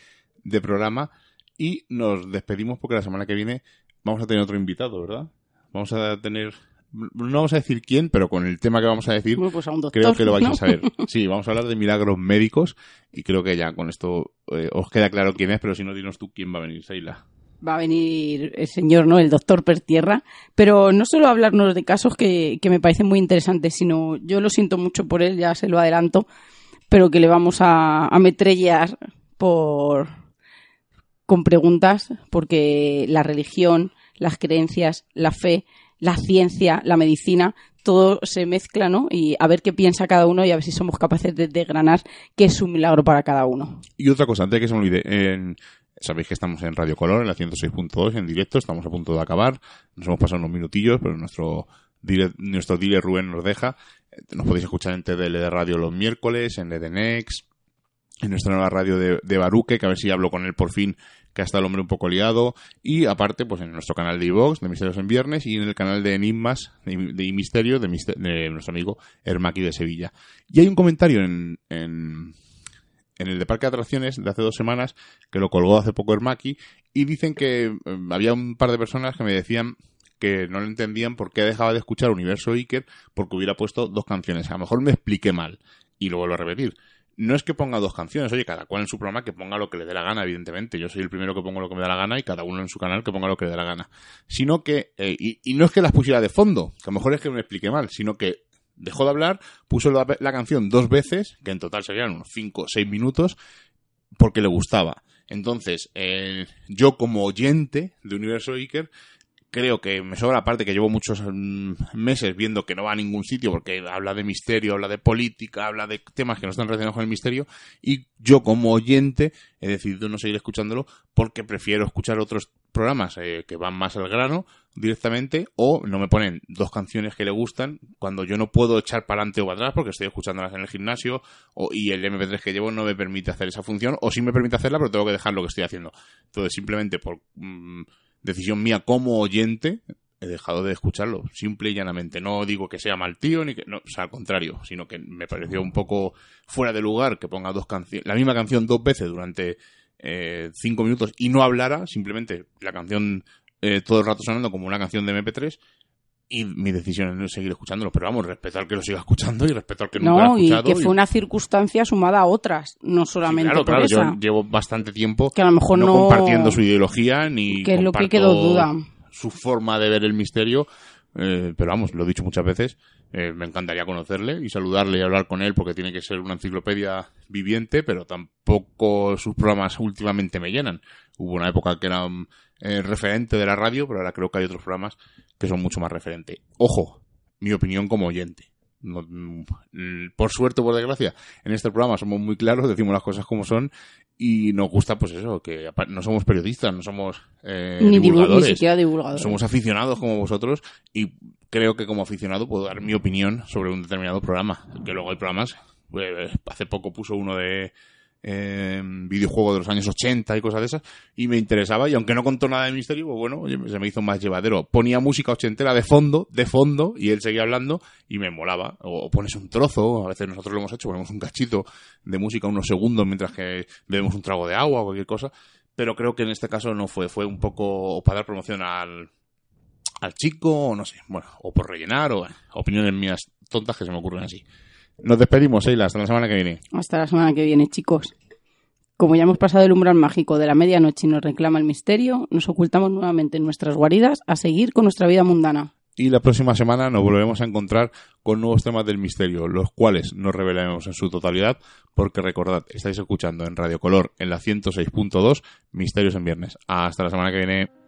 de programa y nos despedimos porque la semana que viene vamos a tener otro invitado, ¿verdad? Vamos a tener no vamos a decir quién, pero con el tema que vamos a decir, Bueno, pues a un doctor, creo que lo vais ¿no? a saber. Sí, vamos a hablar de milagros médicos y creo que ya con esto eh, os queda claro quién es, pero si no, dinos tú quién va a venir, Seila. Va a venir el señor, ¿no? El doctor Pertierra, pero no solo hablarnos de casos que, que me parecen muy interesantes, sino yo lo siento mucho por él, ya se lo adelanto, pero que le vamos a, a metrellear por con preguntas, porque la religión, las creencias, la fe, la ciencia, la medicina, todo se mezcla, ¿no? Y a ver qué piensa cada uno y a ver si somos capaces de desgranar qué es un milagro para cada uno. Y otra cosa, antes de que se me olvide, en- sabéis que estamos en Radio Color, en la 106.2, en directo, estamos a punto de acabar, nos hemos pasado unos minutillos, pero nuestro dire- nuestro dealer Rubén nos deja. Eh, Nos podéis escuchar en TDL de Radio los miércoles, en EDNX, en nuestra nueva radio de, Baruque, que a ver si hablo con él por fin, que ha estado el hombre un poco liado, y aparte, pues en nuestro canal de iVox, de Misterios en Viernes, y en el canal de Enigmas, de, de Misterio, de, Mister- de nuestro amigo Hermaki de Sevilla. Y hay un comentario en, en, en el de Parque de Atracciones de hace dos semanas, que lo colgó hace poco Hermaki, y dicen que eh, había un par de personas que me decían que no le entendían por qué dejaba de escuchar Universo Iker porque hubiera puesto dos canciones. A lo mejor me expliqué mal, y lo vuelvo a repetir. No es que ponga dos canciones, oye, cada cual en su programa que ponga lo que le dé la gana, evidentemente. Yo soy el primero que pongo lo que me da la gana y cada uno en su canal que ponga lo que le dé la gana. Sino que, eh, y, y no es que las pusiera de fondo, que a lo mejor es que me expliqué mal, sino que dejó de hablar, puso la, canción dos veces, que en total serían unos 5 o 6 minutos, porque le gustaba. Entonces, yo como oyente de Universo Iker, creo que me sobra aparte que llevo muchos mm, meses viendo que no va a ningún sitio porque habla de misterio, habla de política, habla de temas que no están relacionados con el misterio y yo como oyente he decidido no seguir escuchándolo porque prefiero escuchar otros programas eh, que van más al grano directamente o no me ponen dos canciones que le gustan cuando yo no puedo echar para adelante o para atrás porque estoy escuchándolas en el gimnasio o, y el MP3 que llevo no me permite hacer esa función o sí me permite hacerla pero tengo que dejar lo que estoy haciendo. Entonces simplemente por mm, decisión mía como oyente he dejado de escucharlo, simple y llanamente. No digo que sea mal tío, ni que, no, o sea, al contrario, sino que me pareció un poco fuera de lugar que ponga dos canciones, la misma canción dos veces durante eh, cinco minutos y no hablara, simplemente la canción eh, todo el rato sonando como una canción de MP3 y mi decisión es no seguir escuchándolo. Pero vamos, respeto al que lo siga escuchando y respeto al que nunca lo No, ha y escuchado. que fue una circunstancia sumada a otras, no Sí, solamente claro, por claro, esa. yo llevo bastante tiempo Que a lo mejor no, no- compartiendo su ideología ni que es lo que quedó duda. su forma de ver el misterio eh, pero vamos, lo he dicho muchas veces eh, me encantaría conocerle y saludarle y hablar con él porque tiene que ser una enciclopedia viviente pero tampoco sus programas últimamente me llenan. Hubo una época que era um, eh, referente de la radio pero ahora creo que hay otros programas que son mucho más referente. Ojo, mi opinión como oyente no, mm, por suerte o por desgracia, en este programa somos muy claros, decimos las cosas como son y nos gusta, pues eso, que no somos periodistas, no somos eh, ni, divu- ni divulgadores, siquiera divulgadores. somos aficionados como vosotros y creo que como aficionado puedo dar mi opinión sobre un determinado programa. Que luego hay programas, pues, hace poco puso uno de eh, videojuego de los años 80 y cosas de esas y me interesaba y aunque no contó nada de misterio, pues bueno, se me hizo más llevadero. Ponía música ochentera de fondo, de fondo y él seguía hablando y me molaba. O pones un trozo, a veces nosotros lo hemos hecho, ponemos un cachito de música unos segundos mientras que bebemos un trago de agua o cualquier cosa. Pero creo que en este caso no fue, fue un poco para dar promoción al, al chico, o no sé, bueno, o por rellenar, o opiniones mías tontas que se me ocurren así. Nos despedimos, Eila, hasta la semana que viene. Hasta la semana que viene, chicos. Como ya hemos pasado el umbral mágico de la medianoche y nos reclama el misterio, nos ocultamos nuevamente en nuestras guaridas a seguir con nuestra vida mundana. Y la próxima semana nos volveremos a encontrar con nuevos temas del misterio, los cuales no revelaremos en su totalidad, porque recordad, estáis escuchando en Radio Color en la 106.2 Misterios en Viernes. Hasta la semana que viene.